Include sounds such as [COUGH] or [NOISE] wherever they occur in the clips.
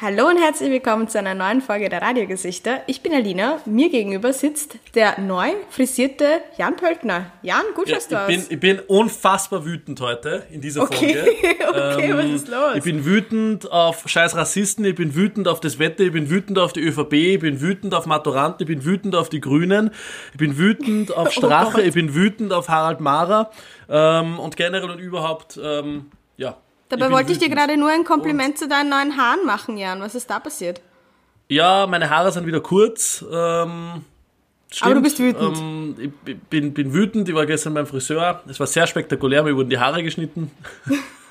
Hallo und herzlich willkommen zu einer neuen Folge der Radiogesichter. Ich bin Alina, mir gegenüber sitzt der neu frisierte Jan Pöltner. Jan, gut ja, du ich aus. Bin, ich bin unfassbar wütend heute in dieser okay. Folge. [LAUGHS] okay, ähm, was ist los? Ich bin wütend auf scheiß Rassisten, ich bin wütend auf das Wetter, ich bin wütend auf die ÖVP, ich bin wütend auf Maturanten, ich bin wütend auf die Grünen, ich bin wütend [LAUGHS] auf Strache, oh ich bin wütend auf Harald Mara ähm, und generell und überhaupt, ähm, ja. Dabei wollte ich dir gerade nur ein Kompliment zu deinen neuen Haaren machen, Jan. Was ist da passiert? Ja, meine Haare sind wieder kurz. Ähm, stimmt. Aber du bist wütend. Ähm, ich bin, bin wütend. Ich war gestern beim Friseur. Es war sehr spektakulär. Mir wurden die Haare geschnitten. [LAUGHS]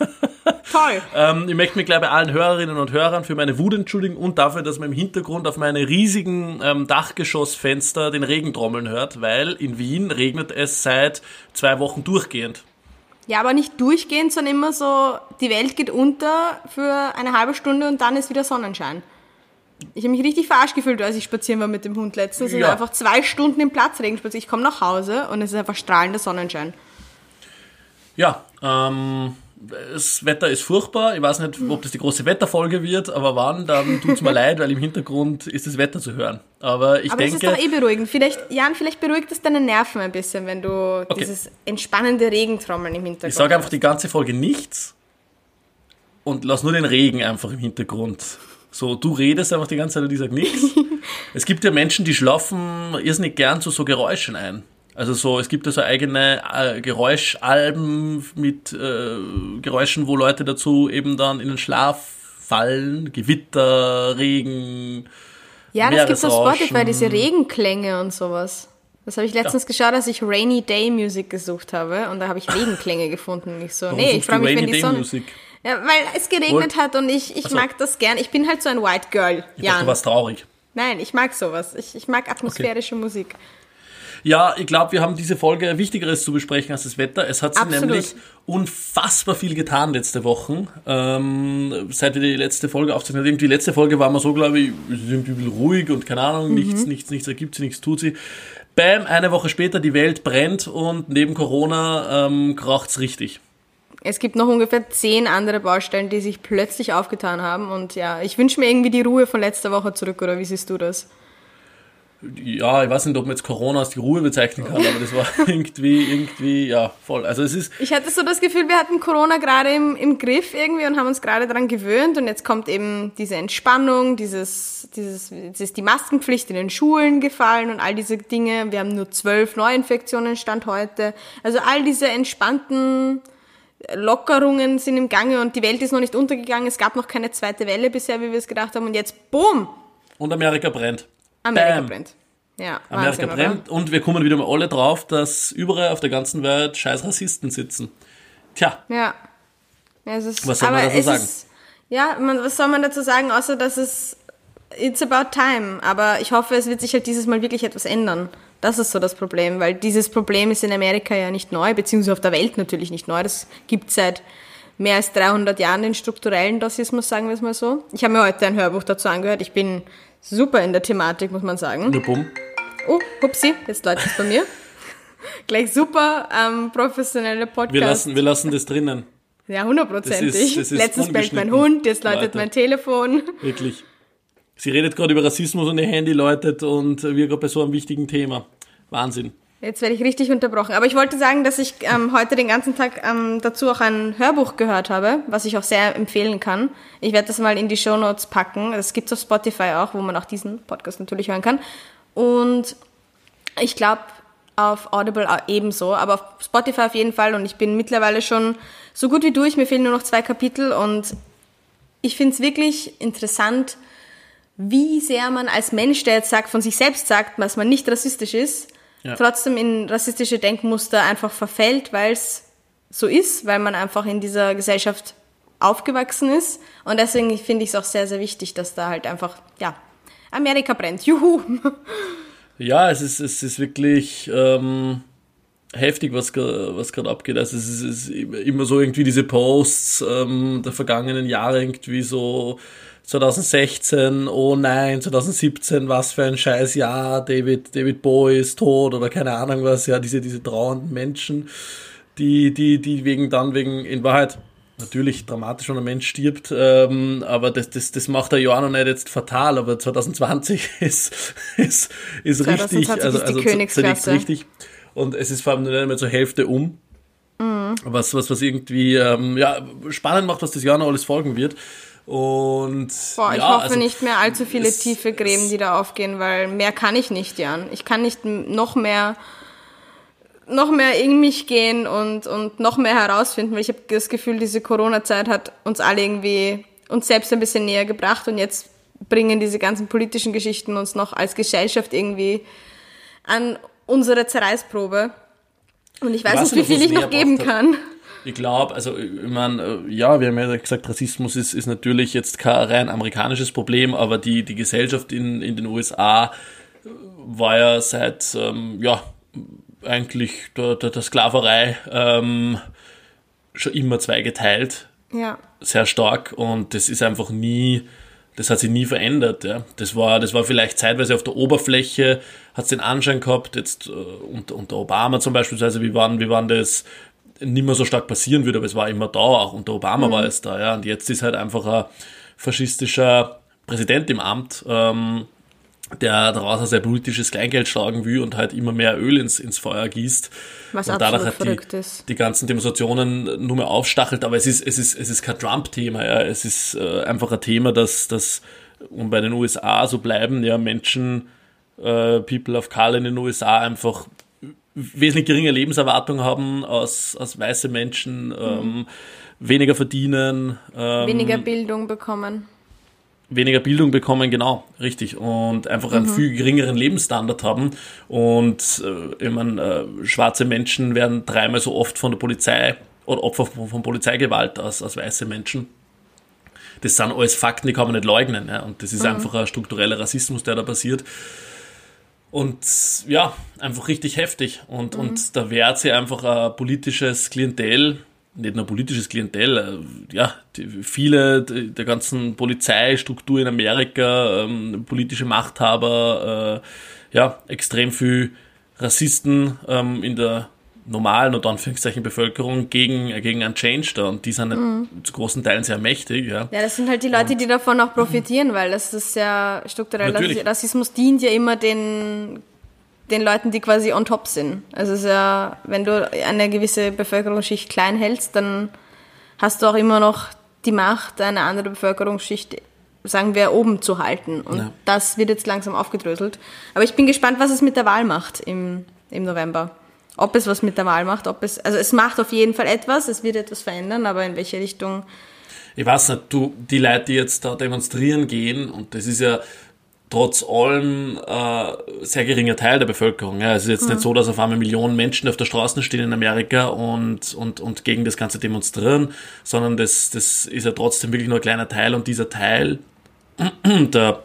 Toll. ähm, ich möchte mich gleich bei allen Hörerinnen und Hörern für meine Wut entschuldigen und dafür, dass man im Hintergrund auf meine riesigen ähm, Dachgeschossfenster den Regen trommeln hört, weil in Wien regnet es seit zwei Wochen durchgehend. Ja, aber nicht durchgehend, sondern immer so, die Welt geht unter für eine halbe Stunde und dann ist wieder Sonnenschein. Ich habe mich richtig verarscht gefühlt, als ich spazieren war mit dem Hund letztens ja. und einfach zwei Stunden im Platzregen spaziert. Ich komme nach Hause und es ist einfach strahlender Sonnenschein. Ja, ähm, das Wetter ist furchtbar. Ich weiß nicht, ob das die große Wetterfolge wird, aber wann, dann tut's mir leid, weil im Hintergrund ist das Wetter zu hören. Aber ich aber denke. Aber es ist doch eh beruhigend. Vielleicht, Jan, vielleicht beruhigt es deine Nerven ein bisschen, wenn du okay. dieses entspannende Regentrommeln im Hintergrund Ich sage einfach die ganze Folge nichts und lass nur den Regen einfach im Hintergrund. So, du redest einfach die ganze Zeit und ich sag nichts. [LAUGHS] es gibt ja Menschen, die schlafen irrsinnig gern zu so Geräuschen ein. Also so, es gibt ja so eigene äh, Geräuschalben mit äh, Geräuschen, wo Leute dazu eben dann in den Schlaf fallen. Gewitter, Regen. Ja, das gibt auf Spotify, diese Regenklänge und sowas. Das habe ich letztens ja. geschaut, als ich Rainy Day Music gesucht habe und da habe ich Regenklänge [LAUGHS] gefunden. Und ich so, Warum nee, ich freue mich, wenn die Sonne. Music? Ja, weil es geregnet hat und ich, ich so. mag das gern. Ich bin halt so ein White Girl. Ich Jan. dachte, du warst traurig. Nein, ich mag sowas. Ich, ich mag atmosphärische okay. Musik. Ja, ich glaube, wir haben diese Folge Wichtigeres zu besprechen als das Wetter. Es hat sich Absolut. nämlich unfassbar viel getan letzte Woche. Ähm, seit wir die letzte Folge aufzeichnen. Irgendwie die letzte Folge war wir so, glaube ich, wir sind ein bisschen ruhig und keine Ahnung, mhm. nichts, nichts, nichts ergibt sie, nichts tut sie. Bam, eine Woche später, die Welt brennt und neben Corona ähm, kracht's richtig. Es gibt noch ungefähr zehn andere Baustellen, die sich plötzlich aufgetan haben. Und ja, ich wünsche mir irgendwie die Ruhe von letzter Woche zurück, oder wie siehst du das? Ja, ich weiß nicht, ob man jetzt Corona als die Ruhe bezeichnen kann, aber das war [LAUGHS] irgendwie, irgendwie, ja, voll. Also es ist. Ich hatte so das Gefühl, wir hatten Corona gerade im, im Griff irgendwie und haben uns gerade daran gewöhnt und jetzt kommt eben diese Entspannung, dieses, dieses, jetzt ist die Maskenpflicht in den Schulen gefallen und all diese Dinge. Wir haben nur zwölf Neuinfektionen Stand heute. Also all diese entspannten Lockerungen sind im Gange und die Welt ist noch nicht untergegangen. Es gab noch keine zweite Welle bisher, wie wir es gedacht haben und jetzt, boom! Und Amerika brennt. Amerika Bam. brennt. Ja, Amerika Wahnsinn, brennt oder? und wir kommen wieder mal alle drauf, dass überall auf der ganzen Welt scheiß Rassisten sitzen. Tja, Ja. ja es ist, Was soll man dazu sagen? Ist, ja, man, was soll man dazu sagen, außer dass es it's about time. Aber ich hoffe, es wird sich halt dieses Mal wirklich etwas ändern. Das ist so das Problem, weil dieses Problem ist in Amerika ja nicht neu, beziehungsweise auf der Welt natürlich nicht neu. Das gibt seit mehr als 300 Jahren den strukturellen Rassismus, sagen wir es mal so. Ich habe mir heute ein Hörbuch dazu angehört. Ich bin super in der Thematik, muss man sagen. nur bumm. Oh, hupsi, jetzt läuft es bei mir. [LAUGHS] Gleich super ähm, professionelle Podcast. Wir lassen, wir lassen das drinnen. Ja, hundertprozentig. Letztens bellt mein. Hund, jetzt läutet Leute. mein Telefon. Wirklich. Sie redet gerade über Rassismus und ihr Handy läutet und wir gerade bei so einem wichtigen Thema. Wahnsinn. Jetzt werde ich richtig unterbrochen. Aber ich wollte sagen, dass ich ähm, heute den ganzen Tag ähm, dazu auch ein Hörbuch gehört habe, was ich auch sehr empfehlen kann. Ich werde das mal in die Show Notes packen. Das gibt's auf Spotify auch, wo man auch diesen Podcast natürlich hören kann. Und ich glaube auf Audible auch ebenso, aber auf Spotify auf jeden Fall. Und ich bin mittlerweile schon so gut wie durch. Mir fehlen nur noch zwei Kapitel und ich finde es wirklich interessant, wie sehr man als Mensch, der jetzt sagt, von sich selbst sagt, dass man nicht rassistisch ist, Ja. trotzdem in rassistische Denkmuster einfach verfällt, weil es so ist, weil man einfach in dieser Gesellschaft aufgewachsen ist. Und deswegen finde ich es auch sehr, sehr wichtig, dass da halt einfach, ja, Amerika brennt. Juhu! Ja, es ist, es ist wirklich ähm, heftig, was, was gerade abgeht. Also es ist, es ist immer so irgendwie diese Posts ähm, der vergangenen Jahre irgendwie so 2016, oh nein, 2017, was für ein scheiß Jahr, David, David Bowie ist tot oder keine Ahnung was, ja, diese, diese trauernden Menschen, die, die, die wegen dann wegen, in Wahrheit, natürlich dramatisch, wenn ein Mensch stirbt, ähm, aber das, das, das macht er ja auch noch nicht jetzt fatal, aber 2020 [LAUGHS] ist, ist, ist 2020 richtig, also, also zunächst richtig. Und es ist vor allem nicht mehr zur Hälfte um. Mhm. Was, was, was irgendwie ähm, ja, spannend macht, was das Jahr noch alles folgen wird. Und Boah, ich ja, hoffe also, nicht mehr allzu viele es, tiefe Gräben, die da aufgehen, weil mehr kann ich nicht, Jan. Ich kann nicht noch mehr noch mehr in mich gehen und, und noch mehr herausfinden, weil ich habe das Gefühl, diese Corona-Zeit hat uns alle irgendwie uns selbst ein bisschen näher gebracht und jetzt bringen diese ganzen politischen Geschichten uns noch als Gesellschaft irgendwie an unsere Zerreißprobe. Und ich weiß, ich weiß nicht, wie viel ich noch geben kann. Ich glaube, also ich meine, äh, ja, wir haben ja gesagt, Rassismus ist, ist natürlich jetzt kein rein amerikanisches Problem, aber die, die Gesellschaft in, in den USA war ja seit, ähm, ja, eigentlich der, der, der Sklaverei ähm, schon immer zweigeteilt. Ja. Sehr stark und das ist einfach nie, das hat sich nie verändert. Ja. Das, war, das war vielleicht zeitweise auf der Oberfläche, hat es den Anschein gehabt, jetzt äh, unter, unter Obama zum Beispiel, also wie wann, wie wann das nicht mehr so stark passieren würde, aber es war immer da, auch unter Obama mhm. war es da, ja. Und jetzt ist halt einfach ein faschistischer Präsident im Amt, ähm, der daraus ein sehr politisches Kleingeld schlagen will und halt immer mehr Öl ins, ins Feuer gießt. Was und dadurch halt die, die ganzen Demonstrationen nur mehr aufstachelt. Aber es ist, es ist, es ist kein Trump-Thema, ja. Es ist äh, einfach ein Thema, dass, dass, um bei den USA so bleiben, ja, Menschen, äh, People of Color in den USA einfach wesentlich geringe Lebenserwartung haben als, als weiße Menschen, ähm, mhm. weniger verdienen. Ähm, weniger Bildung bekommen weniger Bildung bekommen, genau, richtig, und einfach einen mhm. viel geringeren Lebensstandard haben. Und äh, ich meine, äh, schwarze Menschen werden dreimal so oft von der Polizei oder Opfer von, von Polizeigewalt als, als weiße Menschen. Das sind alles Fakten, die kann man nicht leugnen. Ja? Und das ist mhm. einfach ein struktureller Rassismus, der da passiert. Und ja, einfach richtig heftig. Und, mhm. und da wehrt sich einfach ein politisches Klientel nicht nur politisches Klientel, äh, ja, viele der ganzen Polizeistruktur in Amerika, ähm, politische Machthaber, äh, ja, extrem viel Rassisten ähm, in der normalen und Anführungszeichen Bevölkerung gegen, äh, gegen einen Change da und die sind mhm. zu großen Teilen sehr mächtig. Ja, ja das sind halt die Leute, und, die davon auch profitieren, weil das ist ja strukturell, Rassismus dient ja immer den den Leuten, die quasi on top sind. Also es ist ja, wenn du eine gewisse Bevölkerungsschicht klein hältst, dann hast du auch immer noch die Macht, eine andere Bevölkerungsschicht, sagen wir, oben zu halten. Und ja. das wird jetzt langsam aufgedröselt. Aber ich bin gespannt, was es mit der Wahl macht im, im November. Ob es was mit der Wahl macht, ob es, also es macht auf jeden Fall etwas, es wird etwas verändern, aber in welche Richtung ich weiß nicht, du, die Leute, die jetzt da demonstrieren gehen, und das ist ja, trotz allem äh, sehr geringer Teil der Bevölkerung. Ja. Es ist jetzt mhm. nicht so, dass auf einmal Millionen Menschen auf der Straße stehen in Amerika und, und, und gegen das Ganze demonstrieren, sondern das, das ist ja trotzdem wirklich nur ein kleiner Teil und dieser Teil [CLEARS THROAT] der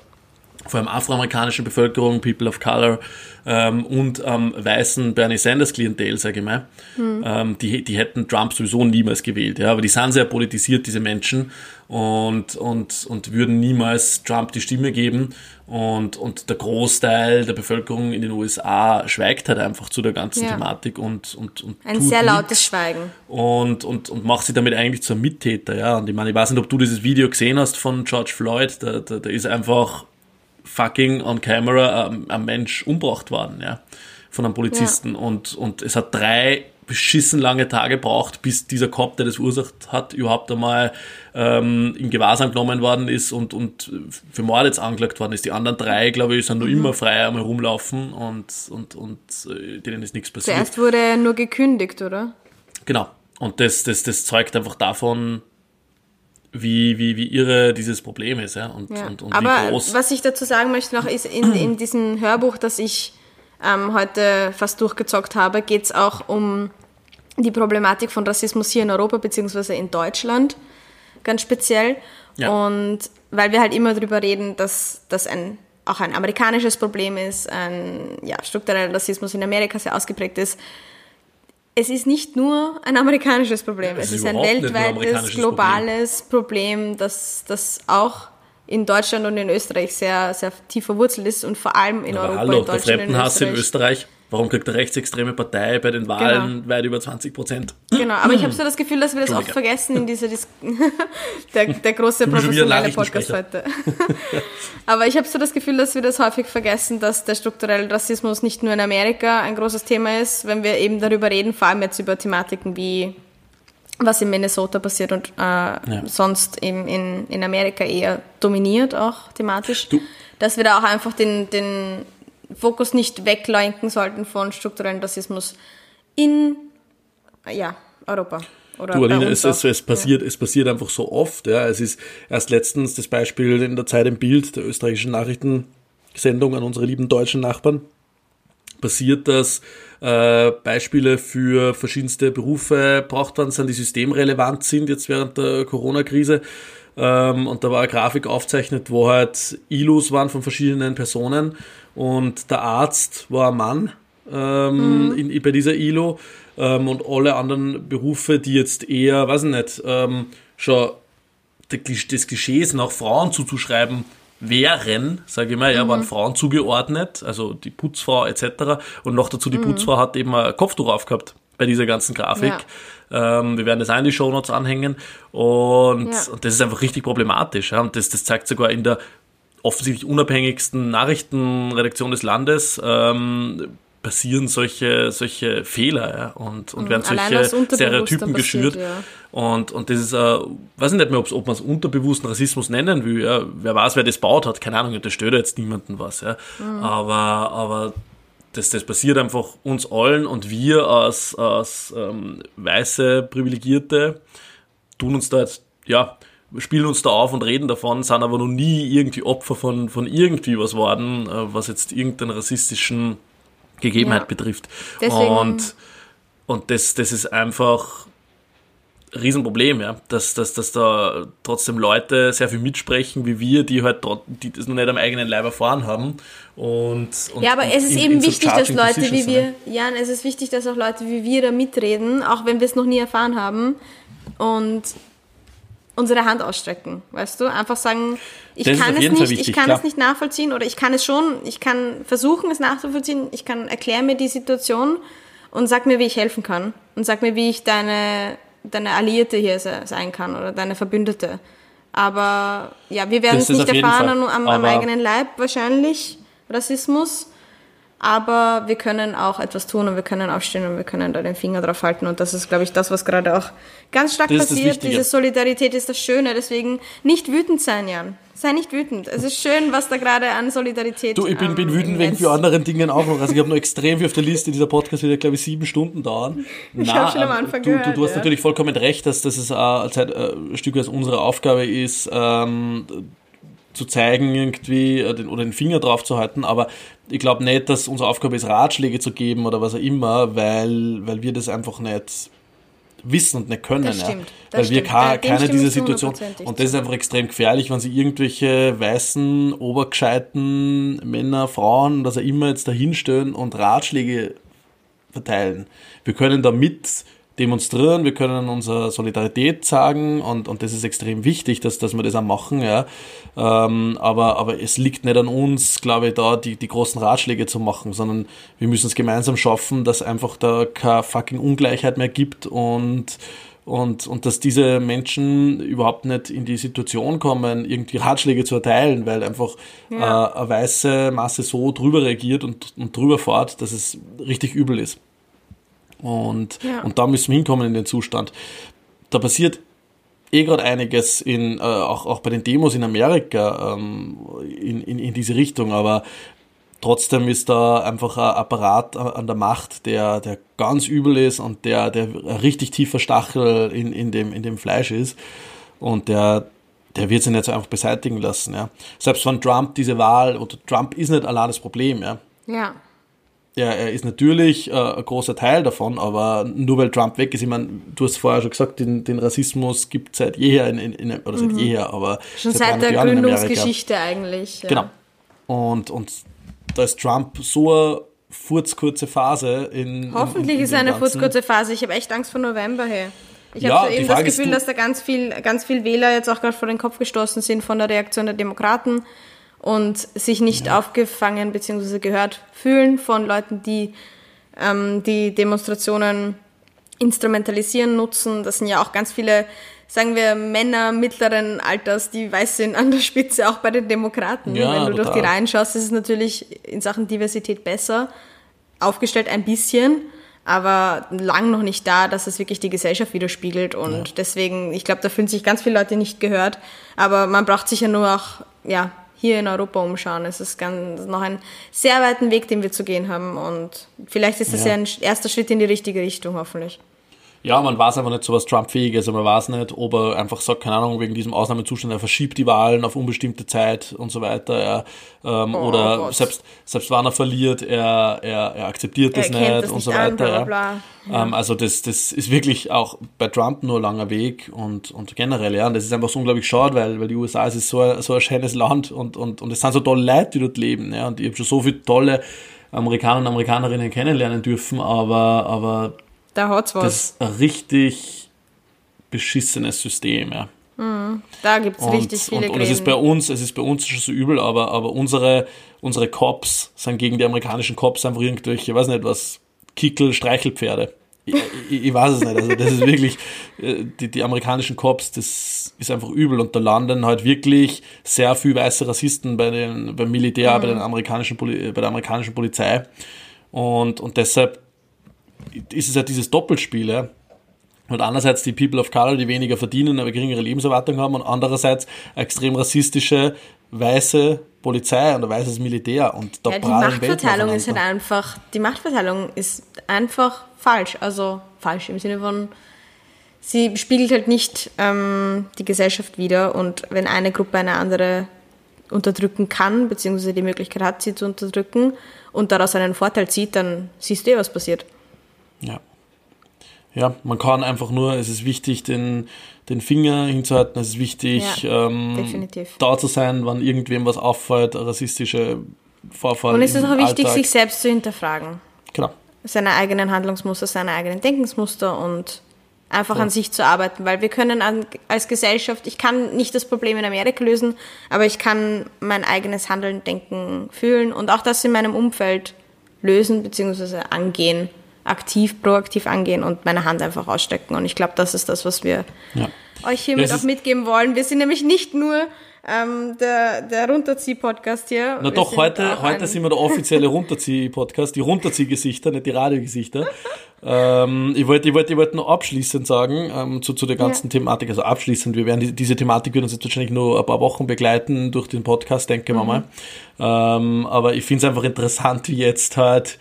vor allem afroamerikanischen Bevölkerung, People of Color ähm, und ähm, weißen Bernie Sanders Klientel, sage ich mal, mhm. ähm, die, die hätten Trump sowieso niemals gewählt. Ja, aber die sind sehr politisiert, diese Menschen, und, und, und würden niemals Trump die Stimme geben. Und, und der Großteil der Bevölkerung in den USA schweigt halt einfach zu der ganzen ja. Thematik und, und, und ein sehr lautes Schweigen. Und, und, und macht sie damit eigentlich zum Mittäter, ja. Und ich meine, ich weiß nicht, ob du dieses Video gesehen hast von George Floyd, der, der, der ist einfach fucking on camera ähm, ein Mensch umgebracht worden, ja, von einem Polizisten. Ja. Und, und es hat drei beschissen lange Tage braucht, bis dieser Cop, der das verursacht hat, überhaupt einmal ähm, in Gewahrsam genommen worden ist und, und für Mord jetzt angeklagt worden ist. Die anderen drei, glaube ich, sind nur mhm. immer frei einmal rumlaufen und, und, und äh, denen ist nichts passiert. Zuerst wurde er nur gekündigt, oder? Genau. Und das, das, das zeugt einfach davon, wie, wie, wie irre dieses Problem ist. Ja? Und, ja. und, und Aber was ich dazu sagen möchte noch, ist in, in diesem Hörbuch, das ich ähm, heute fast durchgezockt habe, geht es auch um die Problematik von Rassismus hier in Europa beziehungsweise in Deutschland ganz speziell. Ja. Und weil wir halt immer darüber reden, dass das ein auch ein amerikanisches Problem ist, ein ja, struktureller Rassismus in Amerika sehr ausgeprägt ist, es ist nicht nur ein amerikanisches Problem, es, es ist, ein weltweites, globales Problem, Problem das, das auch in Deutschland und in Österreich sehr, sehr tief verwurzelt ist und vor allem in Aber Europa, hallo, in Deutschland der Fremdenhass in Österreich. Warum kriegt eine rechtsextreme Partei bei den Wahlen genau. weit über 20 Prozent? Genau, aber ich habe so das Gefühl, dass wir das oft vergessen in dieser Dis [LAUGHS] der, der große professionelle Podcast heute. [LAUGHS] aber ich habe so das Gefühl, dass wir das häufig vergessen, dass der strukturelle Rassismus nicht nur in Amerika ein großes Thema ist, wenn wir eben darüber reden, vor allem jetzt über Thematiken wie was in Minnesota passiert und äh, ja. sonst eben in, in Amerika eher dominiert auch thematisch, du. dass wir da auch einfach den, den Fokus nicht weglenken sollten von strukturellen Rassismus in ja, Europa. Oder du, Alina, es, es, es, passiert, ja. es passiert einfach so oft. Ja. Es ist erst letztens das Beispiel in der Zeit im Bild der österreichischen Nachrichtensendung an unsere lieben deutschen Nachbarn passiert, dass äh, Beispiele für verschiedenste Berufe braucht worden sind, die systemrelevant sind jetzt während der Corona-Krise. Ähm, und da war eine Grafik aufzeichnet, wo halt ILUs waren von verschiedenen Personen und der Arzt war ein Mann ähm, mhm. in, bei dieser ILO ähm, und alle anderen Berufe, die jetzt eher, weiß ich nicht, ähm, schon des Klischees nach Frauen zuzuschreiben wären, sage ich mal, ja, mhm. waren Frauen zugeordnet, also die Putzfrau etc. Und noch dazu, die mhm. Putzfrau hat eben ein Kopftuch aufgehabt bei dieser ganzen Grafik. Ja. Ähm, wir werden das auch in die Shownotes anhängen. Und, ja. und das ist einfach richtig problematisch. Ja? Und das, das zeigt sogar in der offensichtlich unabhängigsten Nachrichtenredaktion des Landes, ähm, passieren solche, solche Fehler ja, und, und mhm. werden solche Stereotypen geschürt. Ja. Und, und das ist, äh, weiß ich nicht mehr, ob man es unterbewussten Rassismus nennen will. Ja. Wer weiß, wer das baut hat, keine Ahnung, das stört jetzt niemandem was. Ja. Mhm. Aber, aber das, das passiert einfach uns allen und wir als, als ähm, weiße Privilegierte tun uns da jetzt, ja, spielen uns da auf und reden davon, sind aber noch nie irgendwie Opfer von, von irgendwie was worden, äh, was jetzt irgendeinen rassistischen Gegebenheit ja. betrifft. Deswegen. Und, und das, das ist einfach ein Riesenproblem, ja, dass, dass, dass da trotzdem Leute sehr viel mitsprechen wie wir, die halt die das noch nicht am eigenen Leib erfahren haben. Und, und ja, aber es ist in, eben in wichtig, dass Leute wie wir, ja, es ist wichtig, dass auch Leute wie wir da mitreden, auch wenn wir es noch nie erfahren haben. Und unsere Hand ausstrecken, weißt du? Einfach sagen, ich das kann, es nicht, wichtig, ich kann es nicht nachvollziehen oder ich kann es schon, ich kann versuchen, es nachzuvollziehen, ich kann erklären mir die Situation und sag mir, wie ich helfen kann. Und sag mir, wie ich deine, deine Alliierte hier sein kann oder deine Verbündete. Aber ja, wir werden es nicht erfahren am, am eigenen Leib wahrscheinlich, Rassismus aber wir können auch etwas tun und wir können aufstehen und wir können da den Finger drauf halten und das ist, glaube ich, das, was gerade auch ganz stark das passiert. Diese Solidarität ist das Schöne, deswegen nicht wütend sein, Jan. Sei nicht wütend. Es ist schön, was da gerade an Solidarität Du, ich bin, ähm, bin wütend wegen für anderen Dingen auch noch. Also ich habe noch extrem viel auf der Liste. Dieser Podcast wird, glaube ich, sieben Stunden dauern. [LAUGHS] Ich habe schon am Anfang du, gehört. Du, du hast ja. natürlich vollkommen recht, dass das ist, äh, Zeit, äh, ein Stück weit unsere Aufgabe ist, ähm, zu zeigen irgendwie äh, oder den Finger drauf zu halten, aber ich glaube nicht, dass unsere Aufgabe ist, Ratschläge zu geben oder was auch immer, weil, weil wir das einfach nicht wissen und nicht können. Das stimmt, ja. Weil wir ka keine diese Situation. Und das ist einfach extrem gefährlich, wenn sie irgendwelche weißen, obergescheiten Männer, Frauen, was auch immer jetzt dahinstellen und Ratschläge verteilen. Wir können damit demonstrieren, wir können unsere Solidarität sagen und, und das ist extrem wichtig, dass, dass wir das auch machen, ja. Ähm, aber, aber es liegt nicht an uns, glaube ich, da die, die großen Ratschläge zu machen, sondern wir müssen es gemeinsam schaffen, dass einfach da keine fucking Ungleichheit mehr gibt und und, und dass diese Menschen überhaupt nicht in die Situation kommen, irgendwie Ratschläge zu erteilen, weil einfach ja. äh, eine weiße Masse so drüber reagiert und, und drüber fährt, dass es richtig übel ist. Und, ja. und da müssen wir hinkommen in den Zustand. Da passiert eh gerade einiges in, äh, auch, auch bei den Demos in Amerika ähm, in, in, in diese Richtung, aber trotzdem ist da einfach ein Apparat an der Macht, der, der ganz übel ist und der, der ein richtig tiefer Stachel in, in, dem, in dem Fleisch ist. Und der, der wird sich nicht so einfach beseitigen lassen. Ja. Selbst wenn Trump diese Wahl, oder Trump ist nicht allein das Problem. Ja. ja ja, er ist natürlich äh, ein großer Teil davon, aber nur weil Trump weg ist, ich meine, du hast vorher schon gesagt, den, den Rassismus gibt seit jeher, in, in, in oder seit mhm. jeher, aber schon seit, seit der Gründungsgeschichte eigentlich. Ja. Genau. Und, und da ist Trump so eine furzkurze Phase in. Hoffentlich ist eine furzkurze Phase. Ich habe echt Angst vor November her. Ich ja, habe eben das Gefühl, dass da ganz viel, ganz viel Wähler jetzt auch gerade vor den Kopf gestoßen sind von der Reaktion der und sich nicht ja. aufgefangen bzw. gehört fühlen von Leuten, die ähm, die Demonstrationen instrumentalisieren, nutzen. Das sind ja auch ganz viele, sagen wir, Männer mittleren Alters, die weiß sind an der Spitze, auch bei den Demokraten. Ja, Wenn du total. durch die Reihen schaust, ist es natürlich in Sachen Diversität besser aufgestellt, ein bisschen, aber lang noch nicht da, dass es wirklich die Gesellschaft widerspiegelt. Und deswegen, ich glaube, da fühlen sich ganz viele Leute nicht gehört. Aber man braucht sich ja nur auch, ja, hier in Europa umschauen. Es ist ganz, noch ein sehr weiten Weg, den wir zu gehen haben. Und vielleicht ist das Ja. ja ein erster Schritt in die richtige Richtung, hoffentlich. Ja, man weiß einfach nicht, so was Trump fähig ist. Also man weiß nicht, ob er einfach sagt, keine Ahnung, wegen diesem Ausnahmezustand, er verschiebt die Wahlen auf unbestimmte Zeit und so weiter. Er, ähm, Oh oder Gott. selbst, selbst wenn er verliert, er, er, er akzeptiert das Er kennt nicht das und nicht so an, weiter. bla, bla, ja. Ähm, also das, das ist wirklich auch bei Trump nur ein langer Weg und, und generell, ja. Und das ist einfach so unglaublich schade, weil, weil die USA es ist so ein, so ein schönes Land und, und, und es sind so tolle Leute, die dort leben. Ja. Und ich habe schon so viele tolle Amerikaner und Amerikanerinnen kennenlernen dürfen, aber, aber Da hat's was. das ist ein richtig beschissenes System, ja. da gibt's Und, richtig viele und, und es ist bei uns, es ist bei uns schon so übel, aber, aber unsere, unsere Cops sind gegen die amerikanischen Cops einfach irgendwelche, ich weiß nicht was, Kickel, Streichelpferde. Ich, ich, ich weiß es nicht. Also das ist wirklich, äh, die, die amerikanischen Cops, das ist einfach übel und da landen halt wirklich sehr viel weiße Rassisten bei den, beim Militär, bei den amerikanischen Poli bei der amerikanischen Polizei. Und, und deshalb ist es halt dieses Doppelspiel, ja. Und einerseits die People of Color, die weniger verdienen, aber geringere Lebenserwartung haben, und andererseits extrem rassistische weiße Polizei und ein weißes Militär. Und da Ja, die Machtverteilung ist halt einfach, die Machtverteilung ist einfach falsch. Also falsch im Sinne von, sie spiegelt halt nicht ähm, die Gesellschaft wider und wenn eine Gruppe eine andere unterdrücken kann, beziehungsweise die Möglichkeit hat, sie zu unterdrücken und daraus einen Vorteil zieht, dann siehst du eh, was passiert. Ja. Ja, man kann einfach nur, es ist wichtig, den, den Finger hinzuhalten, es ist wichtig, Ja, ähm, da zu sein, wenn irgendwem was auffällt, rassistische Vorfall. Und es ist auch wichtig, Alltag. sich selbst zu hinterfragen. Genau. seine eigenen Handlungsmuster, seine eigenen Denkensmuster und einfach an sich zu arbeiten, weil wir können an, als Gesellschaft, ich kann nicht das Problem in Amerika lösen, aber ich kann mein eigenes Handeln, Denken, Fühlen und auch das in meinem Umfeld lösen bzw. angehen, aktiv, proaktiv angehen und meine Hand einfach ausstecken. Und ich glaube, das ist das, was wir Ja. euch hiermit Das auch mitgeben wollen. Wir sind nämlich nicht nur ähm, der, der Runterzieh-Podcast hier. Na Wir doch, heute, heute sind wir der offizielle Runterzieh-Podcast, die Runterzieh-Gesichter, nicht die Radiogesichter. [LAUGHS] ähm, ich wollte ich wollte, ich wollte noch abschließend sagen, ähm, zu, zu der ganzen Ja. Thematik, also abschließend, wir werden die, diese Thematik wird uns jetzt wahrscheinlich nur ein paar Wochen begleiten durch den Podcast, denke Mhm. mal. Ähm, aber ich finde es einfach interessant, wie jetzt halt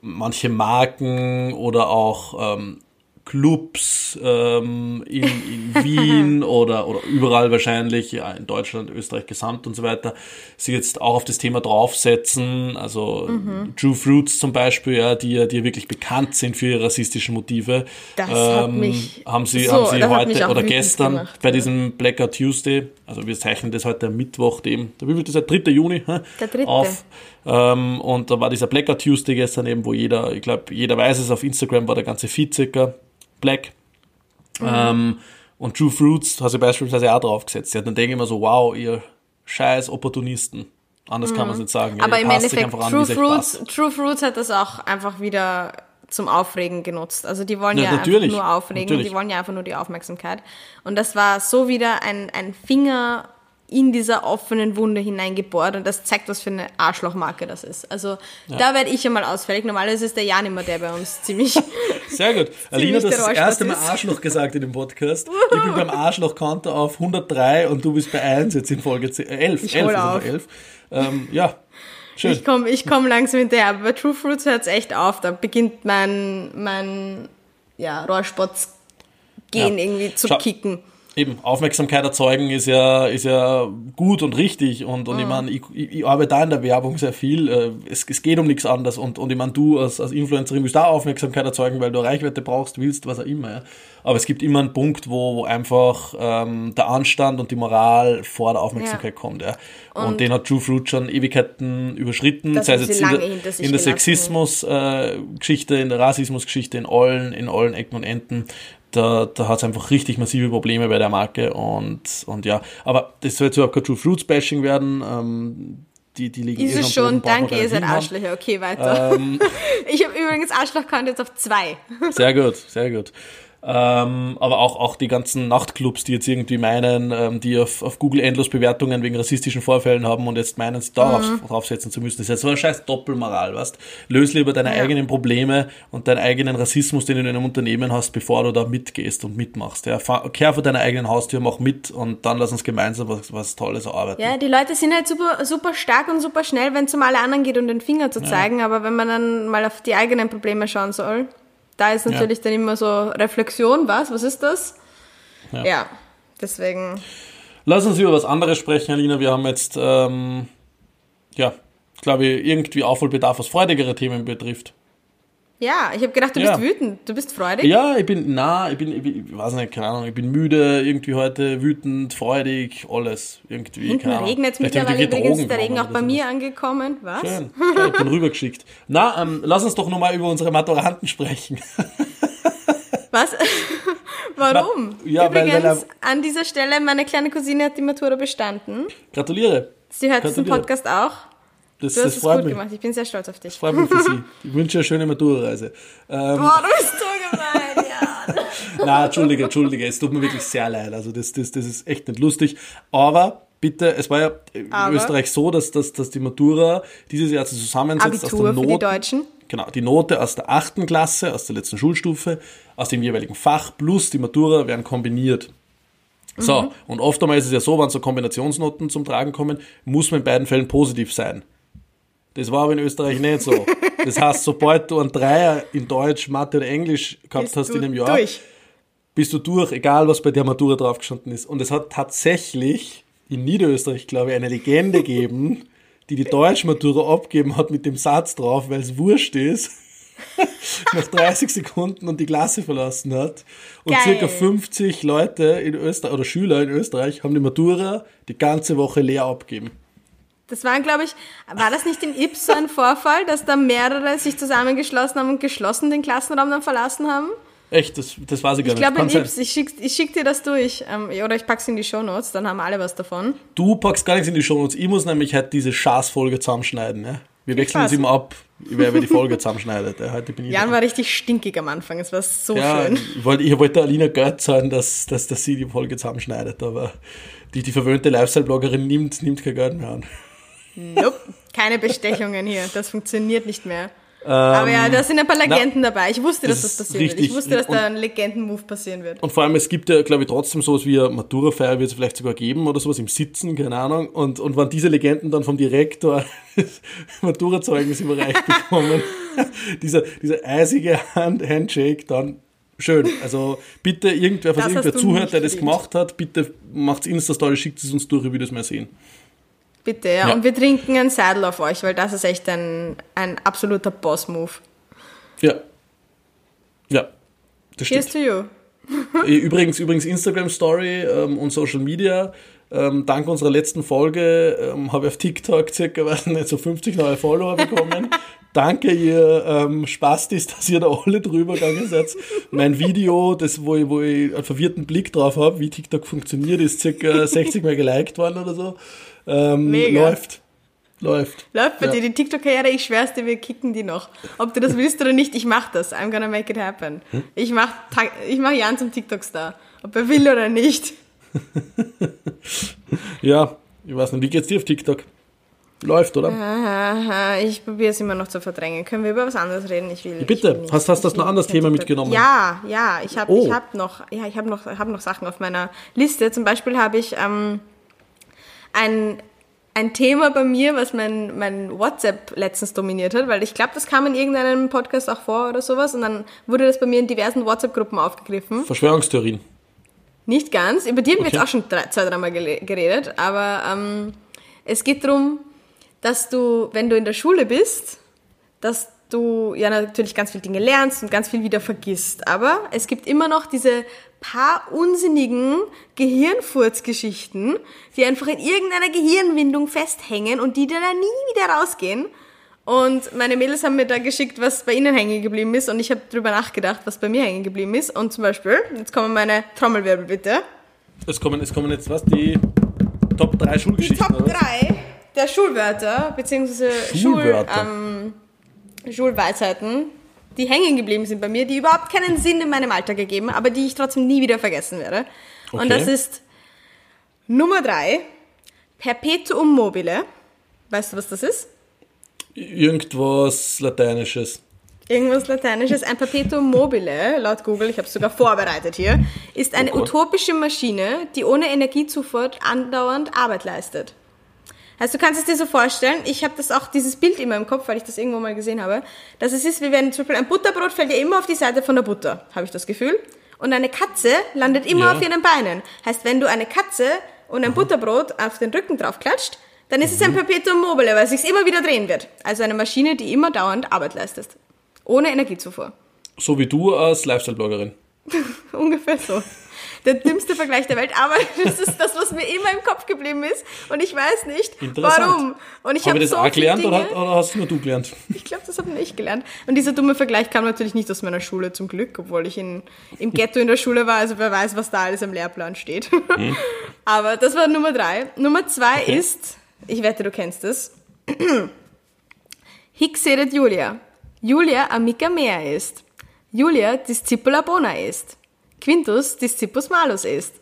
manche Marken oder auch ähm, Clubs ähm, in, in [LAUGHS] Wien oder, oder überall wahrscheinlich, ja, in Deutschland, Österreich gesamt und so weiter, sich jetzt auch auf das Thema draufsetzen. Also True Fruits zum Beispiel, ja, die, ja- die wirklich bekannt sind für ihre rassistischen Motive. Das hat mich haben sie, so, haben sie heute oder gestern gemacht, bei ja. diesem Blackout Tuesday, also wir zeichnen das heute am Mittwoch, dem, der wie ist das, der 3. Juni? Der dritte. auf. Ähm, und da war dieser Blackout Tuesday gestern eben, wo jeder, ich glaube, jeder weiß es, auf Instagram war der ganze Feed circa black. Mhm. Ähm, und True Fruits hat sie beispielsweise auch draufgesetzt. Ja, dann denke ich mir so, wow, ihr scheiß Opportunisten. Anders kann man es nicht sagen. Ja, Mhm. Aber im Endeffekt, True Fruits. True Fruits hat das auch einfach wieder zum Aufregen genutzt. Also die wollen Ja, ja, einfach nur aufregen, natürlich. die wollen ja einfach nur die Aufmerksamkeit. Und das war so wieder ein, ein Finger in dieser offenen Wunde hineingebohrt und das zeigt, was für eine Arschlochmarke das ist. Also da werde ich ja mal ausfällig. Normalerweise ist der Jan immer der bei uns ziemlich... [LAUGHS] Sehr gut. [LAUGHS] Alina, du hast das der erste Mal Arschloch gesagt in dem Podcast. [LAUGHS] Ich bin beim Arschloch-Konto auf 103 und du bist bei 1 jetzt in Folge 10, äh, 11. Ich 11 hol ist auf. aber 11. Ähm, ja, schön. Ich komme ich komm langsam hinterher, aber bei True Fruits hört es echt auf. Da beginnt mein, mein ja, Rohrspotz gehen Ja. irgendwie zu Schau. kicken. Eben, Aufmerksamkeit erzeugen ist ja, ist ja gut und richtig und, und Mhm. ich meine, ich, ich, arbeite da in der Werbung sehr viel, äh, es, es geht um nichts anderes und, und ich meine, du als, als Influencerin willst auch Aufmerksamkeit erzeugen, weil du Reichweite brauchst, willst, was auch immer, ja. Aber es gibt immer einen Punkt, wo, wo einfach ähm, der Anstand und die Moral vor der Aufmerksamkeit Ja. kommt, ja. Und, Und- den hat True Fruit schon Ewigkeiten überschritten, Das sei es jetzt in der, in der. Sexismus-Geschichte, in der Rassismus-Geschichte, in allen, in allen Ecken und Enden da, da hat es einfach richtig massive Probleme bei der Marke und, und ja, aber das soll jetzt überhaupt kein True Fruits Bashing werden. Ähm, die, die liegen Ist eh es schon, danke, ihr seid. Arschlöcher. Okay, weiter. Ähm, [LAUGHS] Ich habe übrigens Arschloch-Count jetzt auf zwei. Sehr gut, sehr gut. Ähm, aber auch, auch die ganzen Nachtclubs, die jetzt irgendwie meinen, ähm, die auf, auf Google endlos Bewertungen wegen rassistischen Vorfällen haben und jetzt meinen, sich darauf Mhm. draufsetzen zu müssen. Das ist ja so eine scheiß Doppelmoral, weißt Löse lieber deine Ja. eigenen Probleme und deinen eigenen Rassismus, den du in einem Unternehmen hast, bevor du da mitgehst und mitmachst. Ja. Fahr- Kehr vor deiner eigenen Haustür, mach mit und dann lass uns gemeinsam was, was Tolles erarbeiten. Ja, die Leute sind halt super, super stark und super schnell, wenn es um alle anderen geht und den Finger zu zeigen, aber wenn man dann mal auf die eigenen Probleme schauen soll, da ist natürlich dann immer so Reflexion, was? Was ist das? Ja. Ja, deswegen. Lass uns über was anderes sprechen, Alina. Wir haben jetzt, ähm, ja, glaube ich, irgendwie Aufholbedarf, was freudigere Themen betrifft. Ja, ich habe gedacht, du Ja. bist wütend. Du bist freudig. Ja, ich bin, na, ich bin, ich bin, ich weiß nicht, keine Ahnung, ich bin müde, irgendwie heute wütend, freudig, alles, irgendwie, Hinten keine Ahnung. regnet mittlerweile übrigens. Drogen Der Regen auch bei mir angekommen. Was? Schön, schön, ich bin rübergeschickt. Na, ähm, lass uns doch nochmal über unsere Maturanten sprechen. [LAUGHS] Was? [LAUGHS] Warum? Ja, weil- Übrigens, weil an dieser Stelle, meine kleine Cousine hat die Matura bestanden. Gratuliere. Sie hört diesen. Podcast auch. Das, Du hast das es freut gut mich. gemacht. Ich bin sehr stolz auf dich. Das freut mich für Sie. Ich wünsche eine schöne Matura-Reise. Ähm, Boah, du bist so gemein, ja. [LAUGHS] Na, entschuldige, entschuldige, es tut mir wirklich sehr leid. Also das, das, das ist echt nicht lustig. Aber bitte, es war ja in Aber? Österreich so, dass, dass, dass die Matura dieses Jahr zusammensetzt aus Abitur der für die. Deutschen. Genau, die Note aus der achten Klasse, aus der letzten Schulstufe, aus dem jeweiligen Fach plus die Matura werden kombiniert. So, Mhm. und oft einmal ist es ja so, wenn so Kombinationsnoten zum Tragen kommen, muss man in beiden Fällen positiv sein. Das war aber in Österreich nicht so. Das heißt, sobald du einen Dreier in Deutsch, Mathe oder Englisch gehabt Bist hast in einem Jahr, Durch. bist du durch, egal was bei der Matura draufgestanden ist. Und es hat tatsächlich in Niederösterreich, glaube ich, eine Legende gegeben, die die Deutschmatura abgeben hat mit dem Satz drauf, weil es wurscht ist, [LAUGHS] nach 30 Sekunden und die Klasse verlassen hat. Und Geil. circa 50 Leute in Österreich oder Schüler in Österreich haben die Matura die ganze Woche leer abgegeben. Das war, glaube ich, war das nicht in Ips so ein Vorfall, dass da mehrere sich zusammengeschlossen haben und geschlossen den Klassenraum dann verlassen haben? Echt, das, das weiß ich gar Ich nicht. glaube in. Ips, ich schick, ich schick dir das durch. Ähm, oder ich pack's in die Shownotes, dann haben alle was davon. Du packst gar nichts in die Show Ich muss nämlich halt diese Schaßfolge zusammenschneiden. Ja? Wir wechseln uns immer ab, wer die Folge zusammenschneidet. Ja, heute bin ich Jan dran. war richtig stinkig am Anfang, es war so Ja, schön. ich wollte, ich wollte Alina Geld zahlen, dass, dass, dass sie die Folge zusammenschneidet, aber die, die verwöhnte Lifestyle-Bloggerin nimmt, nimmt kein Geld mehr an. Nope, keine Bestechungen hier, das funktioniert nicht mehr. Aber ja, da sind ein paar Legenden dabei. Ich wusste, dass Ähm, das das passieren wird. Ich richtig. wusste, dass Und- da ein Legenden-Move passieren wird. Und vor allem, es gibt ja, glaube ich, trotzdem sowas wie eine Matura-Feier wird es vielleicht sogar geben oder sowas im Sitzen, keine Ahnung. Und, und wenn diese Legenden dann vom Direktor [LAUGHS] Matura-Zeugnis überreicht [LAUGHS] bekommen, [LAUGHS] dieser, dieser eisige Hand Handshake, dann schön. Also bitte irgendwer, falls irgendwer zuhört, der das gemacht hat, bitte macht's Insta-Story, schickt es uns durch, ich will das mal sehen. Bitte, ja. Ja. Und wir trinken ein Saddle auf euch, weil das ist echt ein, ein absoluter Boss-Move. Ja. Ja. Das stimmt. Cheers to you. [LAUGHS] Übrigens, übrigens Instagram Story ähm, und Social Media. Ähm, dank unserer letzten Folge ähm, habe ich auf TikTok circa weiß nicht, so 50 neue Follower bekommen. [LAUGHS] Danke, ihr ähm, Spastis, dass ihr da alle drüber gegangen seid. Mein Video, das, wo, ich, wo ich einen verwirrten Blick drauf habe, wie TikTok funktioniert, ist circa 60 Mal geliked worden oder so. Ähm, Mega. Läuft. Läuft. Läuft bei Ja. dir die TikTok-Karriere, ich schwör's dir, wir kicken die noch. Ob du das willst oder nicht, ich mach das. I'm gonna make it happen. Hm? Ich mach, ich mach Jan zum TikTok-Star. Ob er will oder nicht. [LAUGHS] Ja, ich weiß nicht, wie geht's dir auf TikTok? Läuft, oder? Aha, ich probiere es immer noch zu verdrängen. Können wir über was anderes reden? Ich will. Bitte. ich will Hast- hast du das noch anderes Thema mitgenommen? Ja, ja. Ich habe Oh. ich hab noch, ja, ich habe noch, hab noch Sachen auf meiner Liste. Zum Beispiel habe ich ähm, ein, ein Thema bei mir, was mein, mein WhatsApp letztens dominiert hat, weil ich glaube, das kam in irgendeinem Podcast auch vor oder sowas und dann wurde das bei mir in diversen WhatsApp-Gruppen aufgegriffen. Verschwörungstheorien. Nicht ganz. Über die haben wir Okay. jetzt auch schon drei, zwei, dreimal geredet. Aber ähm, es geht darum, dass du, wenn du in der Schule bist, dass du ja natürlich ganz viele Dinge lernst und ganz viel wieder vergisst. Aber es gibt immer noch diese paar unsinnigen Gehirnfurzgeschichten, die einfach in irgendeiner Gehirnwindung festhängen und die dann nie wieder rausgehen. Und meine Mädels haben mir da geschickt, was bei ihnen hängen geblieben ist. Und ich habe drüber nachgedacht, was bei mir hängen geblieben ist. Und zum Beispiel, jetzt kommen meine Trommelwirbel bitte. Es kommen, es kommen jetzt was, die Top 3 Die Schulgeschichten, Top oder? 3 der Schulwörter, beziehungsweise Schul, Schulwörter. ähm, Schulweisheiten, die hängen geblieben sind bei mir, die überhaupt keinen Sinn in meinem Alltag gegeben, aber die ich trotzdem nie wieder vergessen werde. Okay. Und das ist Nummer drei, Perpetuum mobile. Weißt du, was das ist? Irgendwas Lateinisches. Irgendwas Lateinisches. Ein Perpetuum mobile, laut Google, ich habe es sogar vorbereitet hier, ist eine Gott. utopische Maschine, die ohne Energiezufuhr andauernd Arbeit leistet. Also du kannst es dir so vorstellen, ich habe das auch, dieses Bild immer im Kopf, weil ich das irgendwo mal gesehen habe, dass es ist, wie wenn zum Beispiel ein Butterbrot fällt ja immer auf die Seite von der Butter, habe ich das Gefühl. Und eine Katze landet immer Ja. auf ihren Beinen. Heißt, wenn du eine Katze und ein Butterbrot auf den Rücken drauf klatscht, dann ist es ein Perpetuum mobile, weil es sich immer wieder drehen wird. Also eine Maschine, die immer dauernd Arbeit leistet. Ohne Energiezufuhr. So wie du als Lifestyle-Bloggerin. [LAUGHS] Ungefähr so. Der dümmste Vergleich der Welt, aber [LAUGHS] das ist das, was mir immer im Kopf geblieben ist. Und ich weiß nicht, warum. Und ich Habe das so auch gelernt Dinge, oder, oder hast nur du gelernt? Ich glaube, das habe ich gelernt. Und dieser dumme Vergleich kam natürlich nicht aus meiner Schule zum Glück, obwohl ich in, im Ghetto in der Schule war. Also wer weiß, was da alles im Lehrplan steht. [LAUGHS] Aber das war Nummer drei. Nummer zwei Okay. ist, ich wette, du kennst es. [CLEARS THROAT] Hic sedet Julia. Julia amica mea est. Julia discipula bona est. Quintus discipus malus est.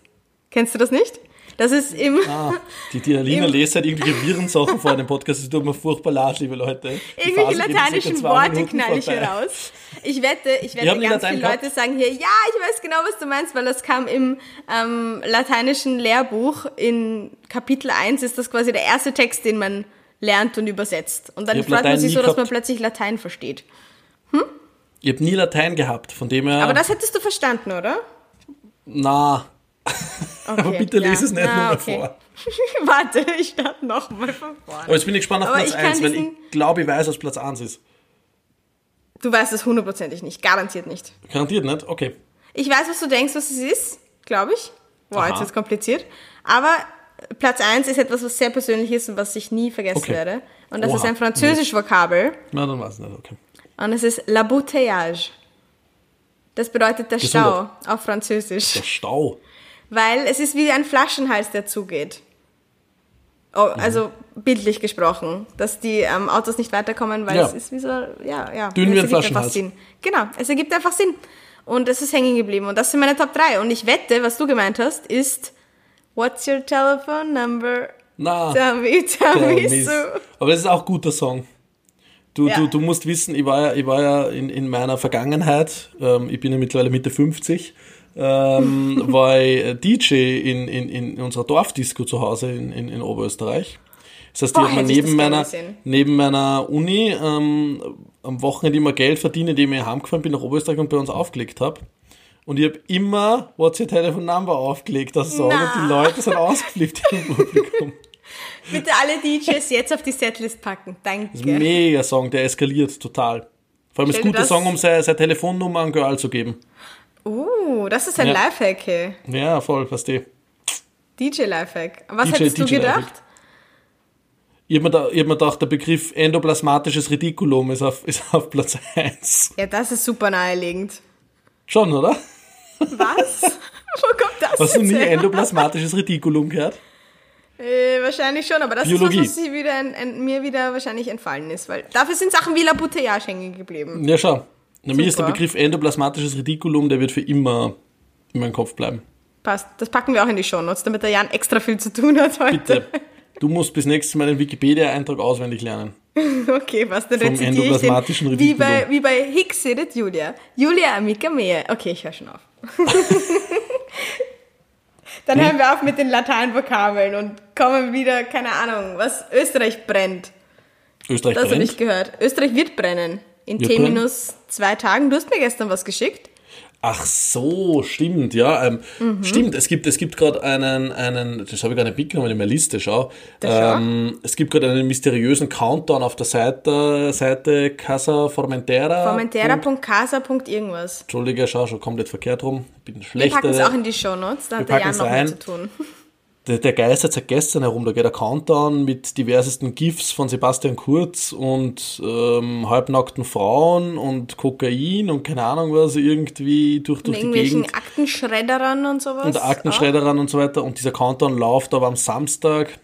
Kennst du das nicht? Das ist im... Ah, die, die Alina [LAUGHS] Im- lest halt irgendwelche Virensachen vor dem Podcast. Das tut mir furchtbar leid, liebe Leute. Die Irgendwelche lateinischen Worte knall ich hier raus. Ich wette, ich wette, ganz Latein viele Leute sagen hier, ja, ich weiß genau, was du meinst, weil das kam im ähm, lateinischen Lehrbuch in Kapitel 1 ist das quasi der erste Text, den man lernt und übersetzt. Und dann freut man sich so, dass man gehabt. plötzlich Latein versteht. Ich habe nie Latein gehabt, von dem her. Aber das hättest du verstanden, oder? na. Aber Okay, bitte ja. lies es nicht nochmal okay. vor. [LAUGHS] Warte, ich starte nochmal von vorne. Aber jetzt bin ich gespannt auf Aber Platz ich kann 1, weil ich glaube, ich weiß, was Platz 1 ist. Du weißt es hundertprozentig nicht, garantiert nicht. Garantiert nicht? Okay. Ich weiß, was du denkst, was es ist, glaube ich. Boah, Aha. jetzt wird's kompliziert. Aber Platz 1 ist etwas, was sehr persönlich ist und was ich nie vergessen Okay. werde. Und das Oha. ist ein französisch Vokabel. Na, dann weiß ich nicht. Okay. Und es ist l'abouteillage. Das bedeutet der Gesundheit. Stau auf Französisch. Der Stau. Weil es ist wie ein Flaschenhals, der zugeht. Oh, Mhm. also bildlich gesprochen, dass die ähm, Autos nicht weiterkommen, weil Ja. es ist wie so, ja, ja. Dünn wie es ein Flaschenhals. Sinn. Genau, es ergibt einfach Sinn. Und es ist hängen geblieben. Und das sind meine Top 3. Und ich wette, was du gemeint hast, ist What's your telephone number? Na. Tell me, tell me so. Aber das ist auch ein guter Song. Du, Ja. du, du musst wissen, ich war ja, ich war ja in, in meiner Vergangenheit, ähm, ich bin ja mittlerweile Mitte 50, ähm, [LAUGHS] war ich DJ in, in, in unserer Dorfdisco zu Hause in, in, in Oberösterreich. Das heißt, ich Boah, habe ich das neben meiner, neben meiner Uni ähm, am Wochenende immer Geld verdient, indem ich heimgefahren bin nach Oberösterreich und bei uns aufgelegt habe. Und ich habe immer What's Your Telephone Number aufgelegt, das Song, und die Leute sind ausgeflippt im Publikum. [LAUGHS] Bitte alle DJs jetzt auf die Setlist packen. Danke. Mega Song, der eskaliert total. Vor allem ist Stell ein dir guter das- Song, um seine, seine Telefonnummer an Girl zu geben. Uh, das ist ein Ja. Lifehack, hey. Ja, voll, weißt du. DJ-Lifehack. Was DJ hättest du DJ gedacht? Lifehack. Ich habe mir, da, ich hab mir gedacht, der Begriff endoplasmatisches Retikulum ist auf, [LAUGHS] ist auf Platz 1. Ja, das ist super naheliegend. Schon, oder? Was? [LAUGHS] Wo kommt das Hast du nie her? endoplasmatisches Retikulum gehört? Äh, wahrscheinlich schon, aber das Biologie. ist was, was wieder ein, ein, mir wieder wahrscheinlich entfallen ist, weil dafür sind Sachen wie Labouteillage hängen geblieben. Ja, schau. Na, mir ist der. Begriff endoplasmatisches Retikulum, der wird für immer in meinem Kopf bleiben. Passt. Das packen wir auch in die Shownotes, damit der Jan extra viel zu tun hat heute. Bitte. Du musst bis nächstes Mal den Wikipedia-Eintrag auswendig lernen. [LAUGHS] Okay, was, dann Vom rezitiere ich den, endoplasmatischen wie bei, wie bei Hicks sedet Julia. Julia amica mea. Okay, ich höre schon auf. [LAUGHS] dann hören wir auf mit den Lateinvokabeln und kommen wieder, keine Ahnung, was Österreich brennt. Österreich Das habe brennt. ich gehört. Österreich wird brennen. In Wird T brennen? minus zwei Tagen. Du hast mir gestern was geschickt. Ach so, stimmt, ja. Ähm, Mhm. Stimmt, es gibt, es gibt gerade einen, einen, das habe ich gar nicht mitgenommen in meiner Liste, schau. Da. Ähm, es gibt gerade einen mysteriösen Countdown auf der Seite, Seite Casa Formentera. Formentera.casa. irgendwas. Entschuldige, schau, schon komplett verkehrt rum. Ich bin Wir schlechter. packen es auch in die Shownotes, da Wir hat der Jan noch mehr rein. zu tun. Der, der geistert seit gestern herum, da geht der Countdown mit diversesten GIFs von Sebastian Kurz und ähm, halbnackten Frauen und Kokain und keine Ahnung was, irgendwie durch, Und durch die irgendwelchen Gegend. Aktenschredderern und sowas. und Aktenschredderern und so weiter. Und dieser Countdown läuft aber am Samstag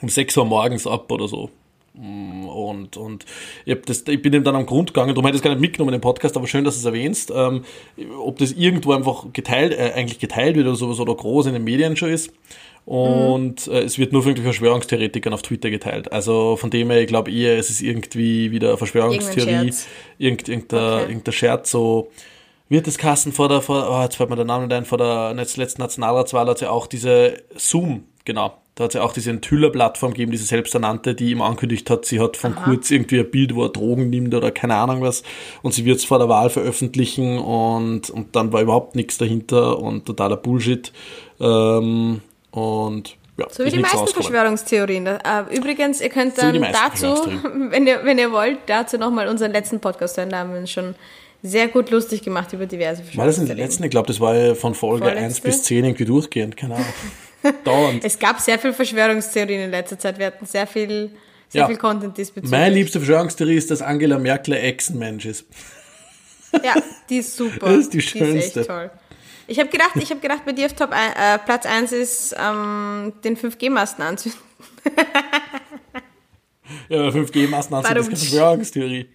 um 6 Uhr morgens ab oder so. Und, und ich, hab das, ich bin dem dann am Grund gegangen, darum hätte ich es gar nicht mitgenommen im Podcast, aber schön, dass du es erwähnst. Ähm, ob das irgendwo einfach geteilt, äh, eigentlich geteilt wird oder sowas oder groß in den Medien schon ist. Und mhm. äh, es wird nur von Verschwörungstheoretikern auf Twitter geteilt. Also von dem her, ich glaube eher, es ist irgendwie wieder Verschwörungstheorie, irgendein, irgendein, okay. irgendein Scherz, so wird das Kassen vor der, vor, oh, jetzt fällt mir der Name nicht ein, vor der letzten Nationalratswahl hat es ja auch diese Zoom, genau, da hat es ja auch diese Enthüller-Plattform gegeben, diese selbsternannte, die ihm angekündigt hat, sie hat von Aha. kurz irgendwie ein Bild, wo er Drogen nimmt oder keine Ahnung was und sie wird es vor der Wahl veröffentlichen und, und dann war überhaupt nichts dahinter und totaler Bullshit. Ähm, und ja, so wie die meisten Verschwörungstheorien. Äh, übrigens, ihr könnt dann so dazu, [LAUGHS] wenn ihr, wenn ihr wollt, dazu nochmal unseren letzten Podcast hören. Da haben wir uns schon sehr gut lustig gemacht über diverse Verschwörungstheorien. War das in der letzten? Ich glaube, das war ja von Folge Vorletzte? 1 bis 10 irgendwie durchgehend, keine Ahnung. [LAUGHS] Dauernd. es gab sehr viel Verschwörungstheorien in letzter Zeit. Wir hatten sehr viel, sehr ja. viel Content diesbezüglich. Meine liebste Verschwörungstheorie ist, dass Angela Merkel Echsenmensch ist. Ja, die ist super. [LAUGHS] Das ist die schönste. Die ist echt toll. Ich habe gedacht, ich habe gedacht, bei dir auf Top ein, äh, Platz 1 ist ähm, den 5G-Masten anzünden. ja, 5G-Masten anzünden ist keine Verschwörungstheorie.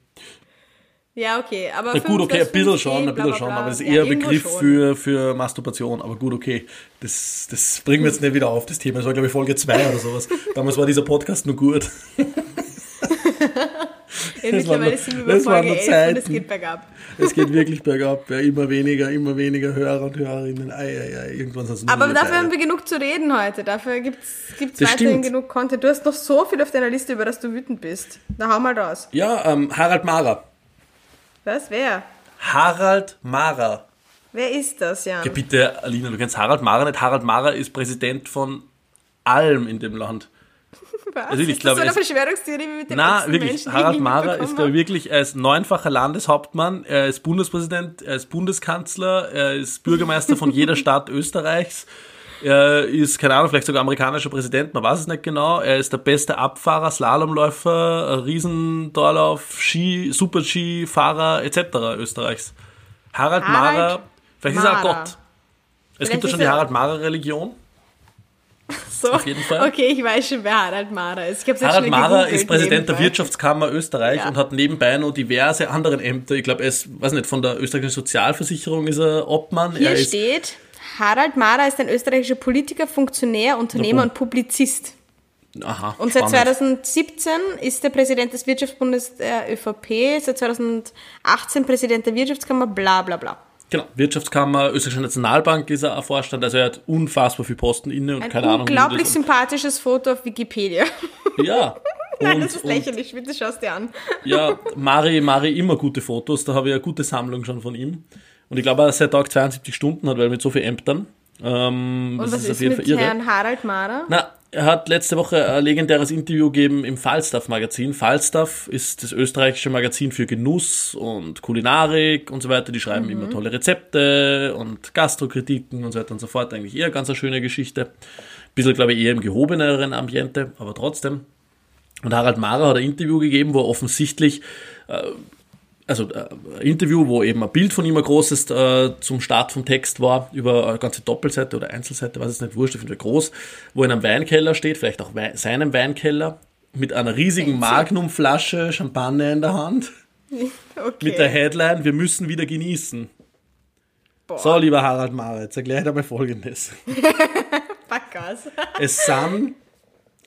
Ja, okay, aber. Ja, gut, okay, ein bisschen schon, ein bisschen schon, aber das ist eher ja, ein Begriff für, für Masturbation. Aber gut, okay, das, das bringen wir jetzt nicht wieder auf, das Thema. Das war, glaube ich, Folge 2 oder sowas. Damals war dieser Podcast nur gut. [LAUGHS] Ja, mittlerweile sind wir bei Folge 11 und es geht bergab. Es geht wirklich bergab, ja, immer weniger, immer weniger Hörer und Hörerinnen. Ei, ei, ei, irgendwann Aber dafür haben wir genug zu reden heute. Dafür gibt es weiterhin genug Content. Du hast noch so viel auf deiner Liste, über das du wütend bist. Na, hau mal raus. Ja, ähm, Harald Mara. Was? Wer? Harald Mara. Wer ist das, Jan? Ja, bitte, Alina, du kennst Harald Mara nicht. Harald Mara ist Präsident von allem in dem Land. [LAUGHS] Was? Also wirklich, ist das so eine Verschwörungstheorie wie mit dem Nein, wirklich. Menschen, Harald Mara ist da wirklich, er ist neunfacher Landeshauptmann, er ist Bundespräsident, er ist Bundeskanzler, er ist Bürgermeister von jeder [LAUGHS] Stadt Österreichs. Er ist, keine Ahnung, vielleicht sogar amerikanischer Präsident, man weiß es nicht genau. Er ist der beste Abfahrer, Slalomläufer, Riesendorlauf, Ski, Super-Ski-Fahrer etc. Österreichs. Harald, Harald Mara, vielleicht Mara. ist er auch Gott. Es vielleicht gibt ja schon die Harald Mara-Religion. [LAUGHS] So. Auf jeden Fall. Okay, ich weiß schon, wer Harald Mara ist. Harald Mara ist Präsident nebenbei. der Wirtschaftskammer Österreich ja. und hat nebenbei noch diverse andere Ämter. Ich glaube, er ist, weiß nicht, von der österreichischen Sozialversicherung ist er Obmann. Hier er steht, Harald Mara ist ein österreichischer Politiker, Funktionär, Unternehmer und Publizist. Aha, und seit spannend. 2017 ist er Präsident des Wirtschaftsbundes der ÖVP, seit 2018 Präsident der Wirtschaftskammer, bla bla bla. Genau, Wirtschaftskammer, Österreichische Nationalbank ist er Vorstand, also er hat unfassbar viel Posten inne und Ein keine Ahnung. Unglaublich sympathisches Foto auf Wikipedia. [LAUGHS] Ja. [LAUGHS] Nein, das ist lächerlich, bitte schau es dir an. [LAUGHS] Ja, Mari, Mari immer gute Fotos, da habe ich eine gute Sammlung schon von ihm. Und ich glaube, dass er Tag 72 Stunden hat, weil mit so vielen Ämtern. Ähm, Und was ist, ist mit Herrn Harald Mahrer? Na, hat letzte Woche ein legendäres Interview gegeben im Falstaff Magazin. Falstaff ist das österreichische Magazin für Genuss und Kulinarik und so weiter. Die schreiben mhm. immer tolle Rezepte und Gastrokritiken und so weiter und so fort. Eigentlich eher ganz eine schöne Geschichte. Bisschen, glaube ich, eher im gehobeneren Ambiente, aber trotzdem. Und Harald Mahrer hat ein Interview gegeben, wo er offensichtlich äh, also äh, ein Interview, wo eben ein Bild von ihm ein großes äh, zum Start vom Text war, über eine ganze Doppelseite oder Einzelseite, was ist nicht wurscht, auf jeden Fall groß, wo in einem Weinkeller steht, vielleicht auch Wein, seinem Weinkeller, mit einer riesigen Magnumflasche Champagner in der Hand. [LAUGHS] Okay. Mit der Headline, wir müssen wieder genießen. Boah. So, lieber Harald Maritz, erkläre dir mal Folgendes. [LAUGHS] Backgas. es sind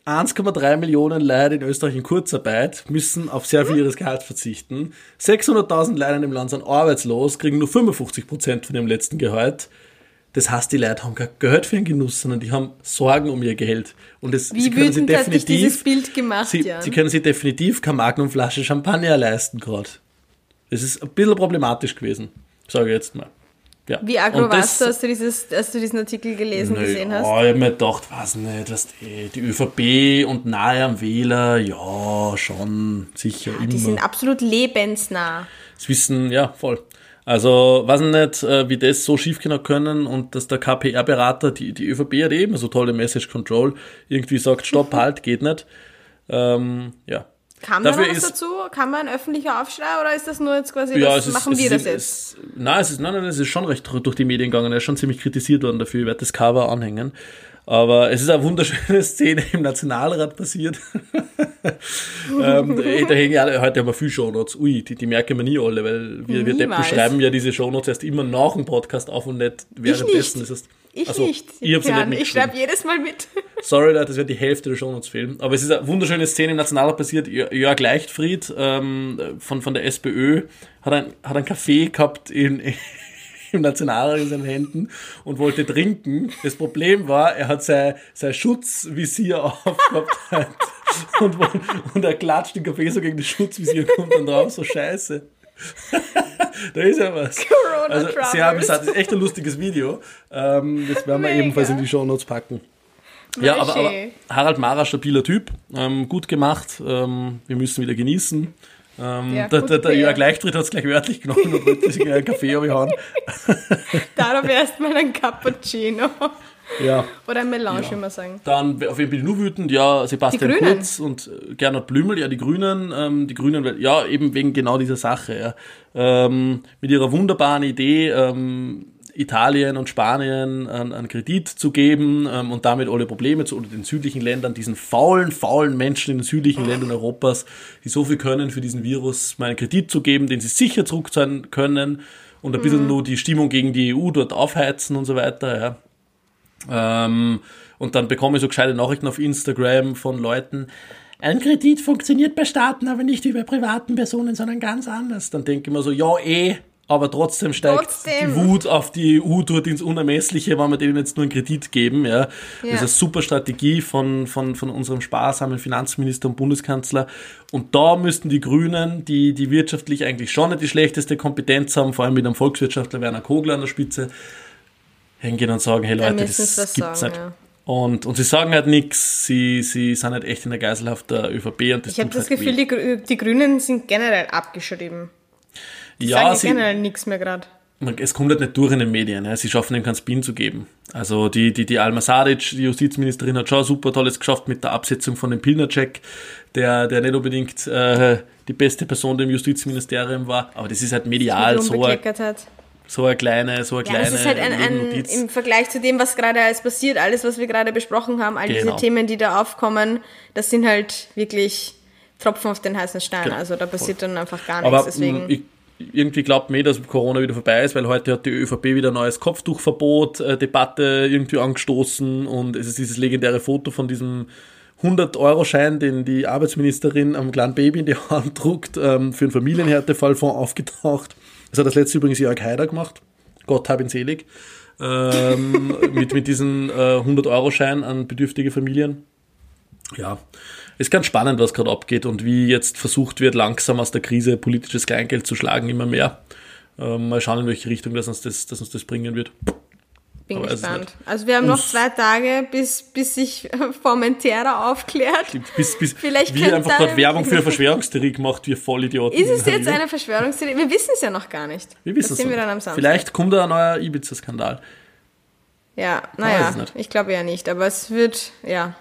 1,3 Millionen Leute in Österreich in Kurzarbeit müssen auf sehr viel ihres Gehalts verzichten. 600.000 Leute im Land sind arbeitslos, kriegen nur 55 Prozent von dem letzten Gehalt. Das heißt, die Leute haben kein Geld für den Genuss, sondern die haben Sorgen um ihr Geld. Und das, Wie sie können sich definitiv, dieses Bild gemacht, sie, sie können sich definitiv keine Magnumflasche Champagner leisten gerade. Das ist ein bisschen problematisch gewesen, sage ich jetzt mal. Ja. Wie aggro warst du, als du, dieses, als du diesen Artikel gelesen nö, gesehen hast? Oh, ich habe mir gedacht, weiß nicht, was die, die ÖVP und nahe am Wähler, ja, schon, sicher ja, immer. Die sind absolut lebensnah. Das wissen, ja, voll. Also, weiß nicht, äh, wie das so schief gehen können und dass der KPR-Berater, die, die ÖVP hat eben so tolle Message Control, irgendwie sagt, stopp, [LAUGHS] halt, geht nicht. Ähm, ja, Kam da noch was ist, dazu? Kam man ein öffentlicher Aufschrei oder ist das nur jetzt quasi, ja, das, ist, machen wir das jetzt? Nein, es ist, nein, nein, es ist schon recht durch die Medien gegangen. Er ist schon ziemlich kritisiert worden dafür. Ich werde das Cover anhängen. Aber es ist eine wunderschöne [LAUGHS] Szene im Nationalrat passiert. [LAUGHS] ähm, da hängen alle, heute haben wir viel Shownotes. Ui, die, die merken wir nie alle, weil wir, wir Deppen schreiben ja diese Shownotes erst immer nach dem Podcast auf und nicht währenddessen. Ich nicht. Das heißt, ich also, nicht. Ich, ich schreibe jedes Mal mit. [LAUGHS] Sorry, Leute, das wird die Hälfte der Shownotes fehlen. Aber es ist eine wunderschöne Szene im Nationalrat passiert. Jörg Leichtfried ähm, von, von der SPÖ hat ein, hat ein Café gehabt in, [LAUGHS] im Nationalrat in seinen Händen und wollte trinken. Das Problem war, er hat sein, sein Schutzvisier [LAUGHS] aufgehabt und, und er klatscht den Kaffee so gegen das Schutzvisier kommt dann drauf, so scheiße. [LAUGHS] da ist ja was. Corona also sehr amüsant. Das ist echt ein lustiges Video. Ähm, das werden wir Mega. ebenfalls in die Show Notes packen. Ja, aber, aber, Harald Mara, stabiler Typ, ähm, gut gemacht. Ähm, wir müssen wieder genießen. Ähm, ja, der, der, der Jörg Leichtritt hat es gleich wörtlich genommen und wollte sich einen Kaffee [LAUGHS] abhauen. Darauf erstmal ein Cappuccino. Ja. Oder ein Melange, ja. würde man sagen. Dann, auf wen bin ich nur wütend? Ja, Sebastian Kurz und äh, Gernot Blümel, ja, die Grünen, ähm, die Grünen, ja, eben wegen genau dieser Sache, ja. Ähm, mit ihrer wunderbaren Idee, ähm, Italien und Spanien einen, Kredit zu geben ähm, und damit alle Probleme zu oder den südlichen Ländern, diesen faulen, faulen Menschen in den südlichen Ländern Europas, die so viel können, für diesen Virus mal einen Kredit zu geben, den sie sicher zurückzahlen können und ein bisschen mhm. nur die Stimmung gegen die EU dort aufheizen und so weiter. Ja. Ähm, und dann bekomme ich so gescheite Nachrichten auf Instagram von Leuten, ein Kredit funktioniert bei Staaten, aber nicht wie bei privaten Personen, sondern ganz anders. Dann denke ich mir so, ja eh, aber trotzdem steigt trotzdem. die Wut auf die EU dort ins Unermessliche, wenn wir denen jetzt nur einen Kredit geben. Ja. ja. Das ist eine super Strategie von, von, von unserem sparsamen Finanzminister und Bundeskanzler. Und da müssten die Grünen, die, die wirtschaftlich eigentlich schon nicht die schlechteste Kompetenz haben, vor allem mit einem Volkswirtschaftler Werner Kogler an der Spitze, hingehen und sagen, hey Leute, das, gibt's sagen, nicht. Ja. Und, und sie sagen halt nichts, sie, sie sind halt echt in der Geiselhaft der ÖVP. Und das ich habe das halt Gefühl, die, die Grünen sind generell abgeschrieben. Die ja, sie generell nichts mehr gerade. Es kommt halt nicht durch in den Medien. Ja. Sie schaffen dem keinen Spin zu geben. Also die, die, die Alma Sadic, die Justizministerin, hat schon super tolles geschafft mit der Absetzung von dem Pilnercheck, der, der nicht unbedingt äh, die beste Person im Justizministerium war. Aber das ist halt medial so ein, so eine kleine, so eine ja, kleine. Das ist halt ein, ein, im Vergleich zu dem, was gerade alles passiert, alles, was wir gerade besprochen haben, all genau. diese Themen, die da aufkommen, das sind halt wirklich Tropfen auf den heißen Stein. Genau. Also da passiert dann einfach gar nichts. Aber deswegen. Ich, irgendwie glaubt mir, dass Corona wieder vorbei ist, weil heute hat die ÖVP wieder ein neues Kopftuchverbot, äh, Debatte irgendwie angestoßen und es ist dieses legendäre Foto von diesem 100-Euro-Schein, den die Arbeitsministerin am kleinen Baby in die [LAUGHS] Hand druckt, ähm, für einen Familienhärtefallfonds aufgetaucht. Das hat das letzte übrigens Jörg Haider gemacht. Gott hab ihn selig. Ähm, [LAUGHS] mit, mit diesem äh, 100-Euro-Schein an bedürftige Familien. Ja, ist ganz spannend, was gerade abgeht und wie jetzt versucht wird, langsam aus der Krise politisches Kleingeld zu schlagen, immer mehr. Ähm, mal schauen, in welche Richtung das uns das, das, uns das bringen wird. Bin Aber gespannt. Also wir haben noch zwei Tage, bis, bis sich [LAUGHS] Formentera aufklärt. Bis, bis Vielleicht wie einfach gerade Werbung für [LAUGHS] eine Verschwörungstheorie gemacht, wir Vollidioten. Ist es [LAUGHS] jetzt eine Verschwörungstheorie? Wir wissen es ja noch gar nicht. Wir wissen es sehen wir dann am Samstag. Vielleicht kommt da ein neuer Ibiza-Skandal. Ja, naja, ich glaube ja nicht, aber es wird, ja.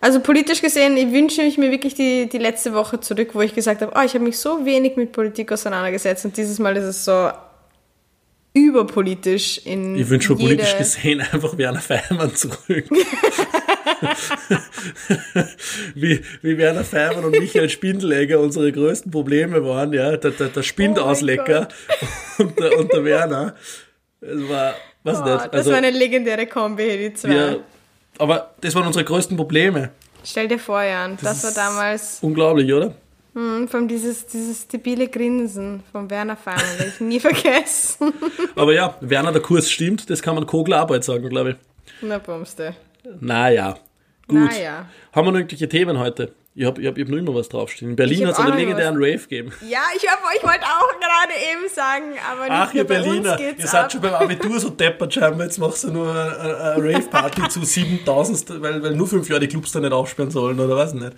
Also politisch gesehen, ich wünsche ich mir wirklich die, die letzte Woche zurück, wo ich gesagt habe, oh, ich habe mich so wenig mit Politik auseinandergesetzt und dieses Mal ist es so überpolitisch in Ich wünsche mir politisch gesehen einfach Werner Feimann zurück. [LAUGHS] wie, wie Werner Feimann und Michael Spindelegger unsere größten Probleme waren, ja, der, der, der Spindauslecker oh [LAUGHS] und, der, und der Werner. Es war, was oh, nicht. Also, das war eine legendäre Kombi, die zwei. Wir, aber das waren unsere größten Probleme. Stell dir vor, Jan, das, das war damals. Unglaublich, oder? Hm, von dieses, dieses debile Grinsen von Werner Feiner, werde ich nie [LAUGHS] vergessen. Aber ja, Werner, der Kurs stimmt, das kann man Kogler Arbeit sagen, glaube ich. Na, Bumste. Naja, gut. Naja. Haben wir noch irgendwelche Themen heute? Ich habe ich hab, ich hab noch immer was draufstehen. In Berlin hat es einen legendären Rave gegeben. Ja, ich, hab, ich wollte auch gerade eben sagen, aber nicht Ach, ihr Berliner, ihr seid ab. schon beim Abitur so deppert scheinbar, jetzt machst du nur eine, eine [LAUGHS] Rave-Party zu 7000, weil, weil nur fünf Jahre die Clubs da nicht aufsperren sollen, oder was nicht.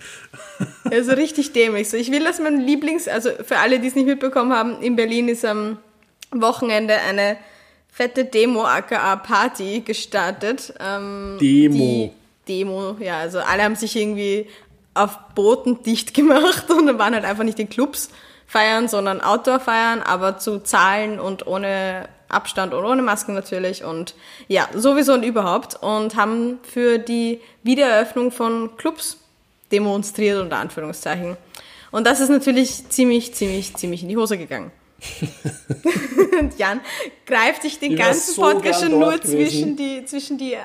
Also richtig dämlich. So, ich will, dass mein Lieblings, also für alle, die es nicht mitbekommen haben, in Berlin ist am Wochenende eine fette Demo aka Party gestartet. Ähm, Demo. Demo, ja, also alle haben sich irgendwie auf Booten dicht [LAUGHS] gemacht und dann waren halt einfach nicht in Clubs feiern, sondern Outdoor feiern, aber zu Zahlen und ohne Abstand und ohne Masken natürlich und ja, sowieso und überhaupt und haben für die Wiedereröffnung von Clubs demonstriert, unter Anführungszeichen. Und das ist natürlich ziemlich, ziemlich, ziemlich in die Hose gegangen. [LAUGHS] Jan greift sich den Ich ganzen so Podcast schon nur gewesen. zwischen die, zwischen die, äh,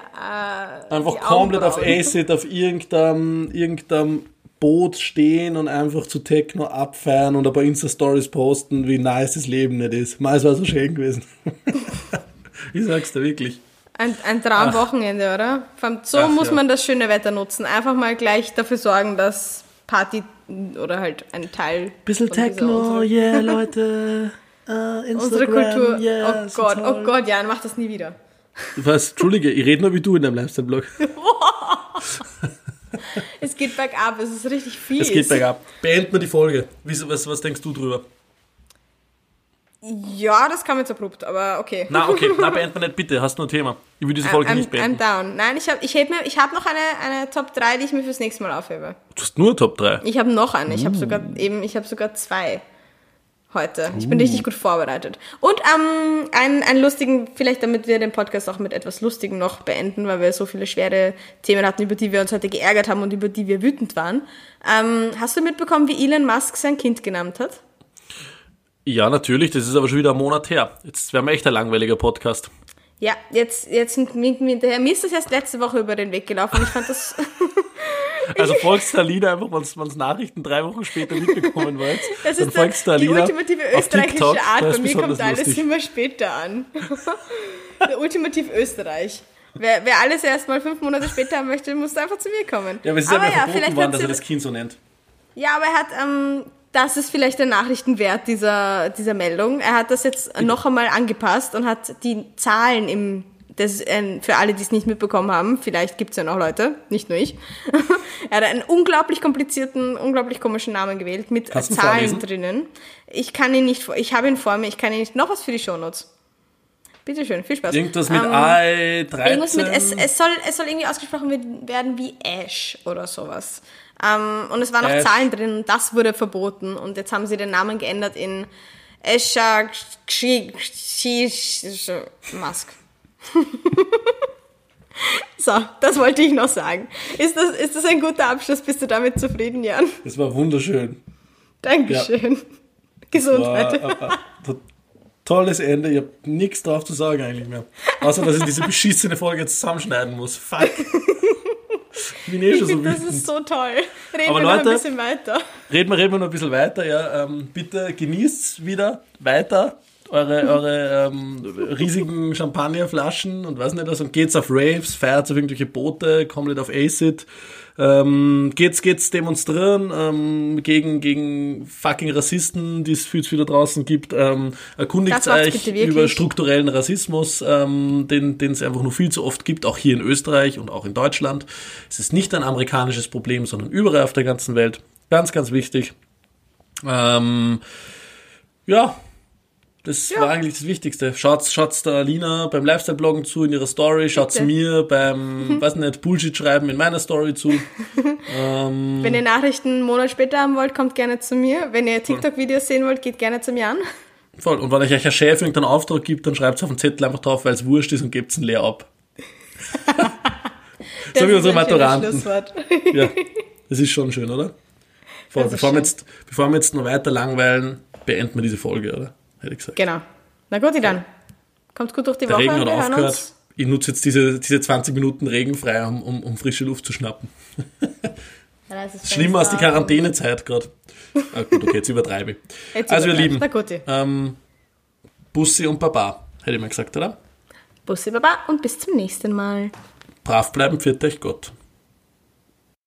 Einfach die komplett auf. Acid, auf irgendeinem, irgendeinem Boot stehen und einfach zu Techno abfeiern und ein paar Insta-Stories posten, wie nice das Leben nicht ist. Es war so schön gewesen. [LAUGHS] ich sag's dir wirklich. Ein, ein Traumwochenende, oder? So Ach, muss ja. man das schöne Wetter nutzen. Einfach mal gleich dafür sorgen, dass Party oder halt ein Teil Bisschen Techno, yeah, Leute. [LAUGHS] Uh, unsere Kultur. oh Gott, oh Gott, Jan, mach das nie wieder. Was? Entschuldige, ich rede nur wie du in deinem Lifestyle-Blog. [LAUGHS] [LAUGHS] Es geht bergab, es ist richtig fies. Es geht bergab. Beenden wir die Folge. Wie, was, was denkst du drüber? Ja, das kam jetzt abrupt, aber okay. Na, okay, na, [LAUGHS] beenden wir nicht, bitte. Hast du ein Thema? Ich will diese Folge I'm, nicht I'm beenden. down. Nein, ich habe ich heb mir, ich hab noch eine, eine Top 3, die ich mir fürs nächste Mal aufhebe. Du hast nur Top 3. Ich habe noch eine. Ich Uh. habe sogar eben, ich habe sogar zwei heute. Ich Uh. bin richtig gut vorbereitet. Und ähm, einen, einen lustigen, vielleicht damit wir den Podcast auch mit etwas Lustigem noch beenden, weil wir so viele schwere Themen hatten, über die wir uns heute geärgert haben und über die wir wütend waren. Ähm, hast du mitbekommen, wie Elon Musk sein Kind genannt hat? Ja, natürlich, das ist aber schon wieder ein Monat her. Jetzt wäre mir echt ein langweiliger Podcast. Ja, jetzt, jetzt winken wir hinterher. Mir ist das erst letzte Woche über den Weg gelaufen. Ich fand das, [LAUGHS] Also folgst du Alina einfach, wenn es Nachrichten drei Wochen später mitbekommen wollt. [LAUGHS] das dann ist der, folgst du die ultimative österreichische TikTok, Art. Bei mir kommt alles lustig. immer später an. [LAUGHS] der ultimativ Österreich. Wer, wer alles erst mal fünf Monate später haben möchte, muss einfach zu mir kommen. Ja, aber es ist aber ja, verboten vielleicht worden, hat dass er das Kind so nennt. ja, aber er hat, ähm, das ist vielleicht der Nachrichtenwert dieser, dieser Meldung. Er hat das jetzt noch einmal angepasst und hat die Zahlen im, das, äh, für alle, die es nicht mitbekommen haben, vielleicht gibt es ja noch Leute, nicht nur ich. [LAUGHS] er hat einen unglaublich komplizierten, unglaublich komischen Namen gewählt mit Zahlen vorlesen? drinnen. Ich kann ihn nicht, ich habe ihn vor mir, ich kann ihn nicht, noch was für die Shownotes. Bitteschön, viel Spaß. Irgendwas mit Ähm, AI 13. Irgendwas mit, es, es, soll, es soll irgendwie ausgesprochen werden wie Ash oder sowas. Ähm, und es waren noch Ash. Zahlen drin das wurde verboten. Und jetzt haben sie den Namen geändert in Esha Musk. [LAUGHS] so, das wollte ich noch sagen. Ist das, ist das ein guter Abschluss? Bist du damit zufrieden, Jan? das war wunderschön. Dankeschön. War Gesundheit. ein, ein, ein tolles Ende. Ich habe nichts drauf zu sagen eigentlich mehr. Außer, dass ich diese beschissene Folge jetzt zusammenschneiden muss. Fuck. Ich [LAUGHS] bin eh schon so finde, das wütend. ist so toll. Reden Aber wir noch ein bisschen weiter. Reden wir, reden wir noch ein bisschen weiter, ja. Ähm, bitte genießt wieder weiter eure, eure ähm, riesigen Champagnerflaschen und was nicht was und geht's auf Raves, feiert auf irgendwelche Boote, kommt nicht auf Acid. Ähm, geht's, geht's demonstrieren ähm, gegen, gegen fucking Rassisten, die es viel zu viel da draußen gibt. Ähm, erkundigt euch über strukturellen Rassismus, ähm, den den es einfach nur viel zu oft gibt, auch hier in Österreich und auch in Deutschland. Es ist nicht ein amerikanisches Problem, sondern überall auf der ganzen Welt. Ganz, ganz wichtig. Ähm, ja, das Ja. war eigentlich das Wichtigste. Schaut's, schaut's der Alina beim Lifestyle-Bloggen zu in ihrer Story, schaut's Bitte. mir beim, [LAUGHS] weiß nicht, Bullshit-Schreiben in meiner Story zu. [LAUGHS] ähm, Wenn ihr Nachrichten einen Monat später haben wollt, kommt gerne zu mir. Wenn ihr TikTok-Videos sehen wollt, geht gerne zu Jan. voll. Und wenn euch ein Chef irgendeinen Auftrag gibt, dann schreibt's auf den Zettel einfach drauf, weil es wurscht ist und gebt's ihn leer ab. [LAUGHS] Das wie unsere Maturanten. Ja, das ist schon schön, oder? Voll, bevor, wir schön. jetzt, bevor wir jetzt noch weiter langweilen, beenden wir diese Folge, oder? Hätte ich gesagt. Genau. Na gut, dann. Kommt gut durch die Der Woche. Regen hat aufgehört. Ich nutze jetzt diese, diese 20 Minuten regenfrei, um, um, um frische Luft zu schnappen. Ja, [LAUGHS] Schlimmer als die. Quarantänezeit gerade. Ah, gut, okay, jetzt übertreibe ich. [LAUGHS] Jetzt Also, ihr. Lieben, ähm, Bussi und Baba, hätte ich mal gesagt, oder? Bussi Baba und bis zum nächsten Mal. Brav bleiben, pfiat euch Gott.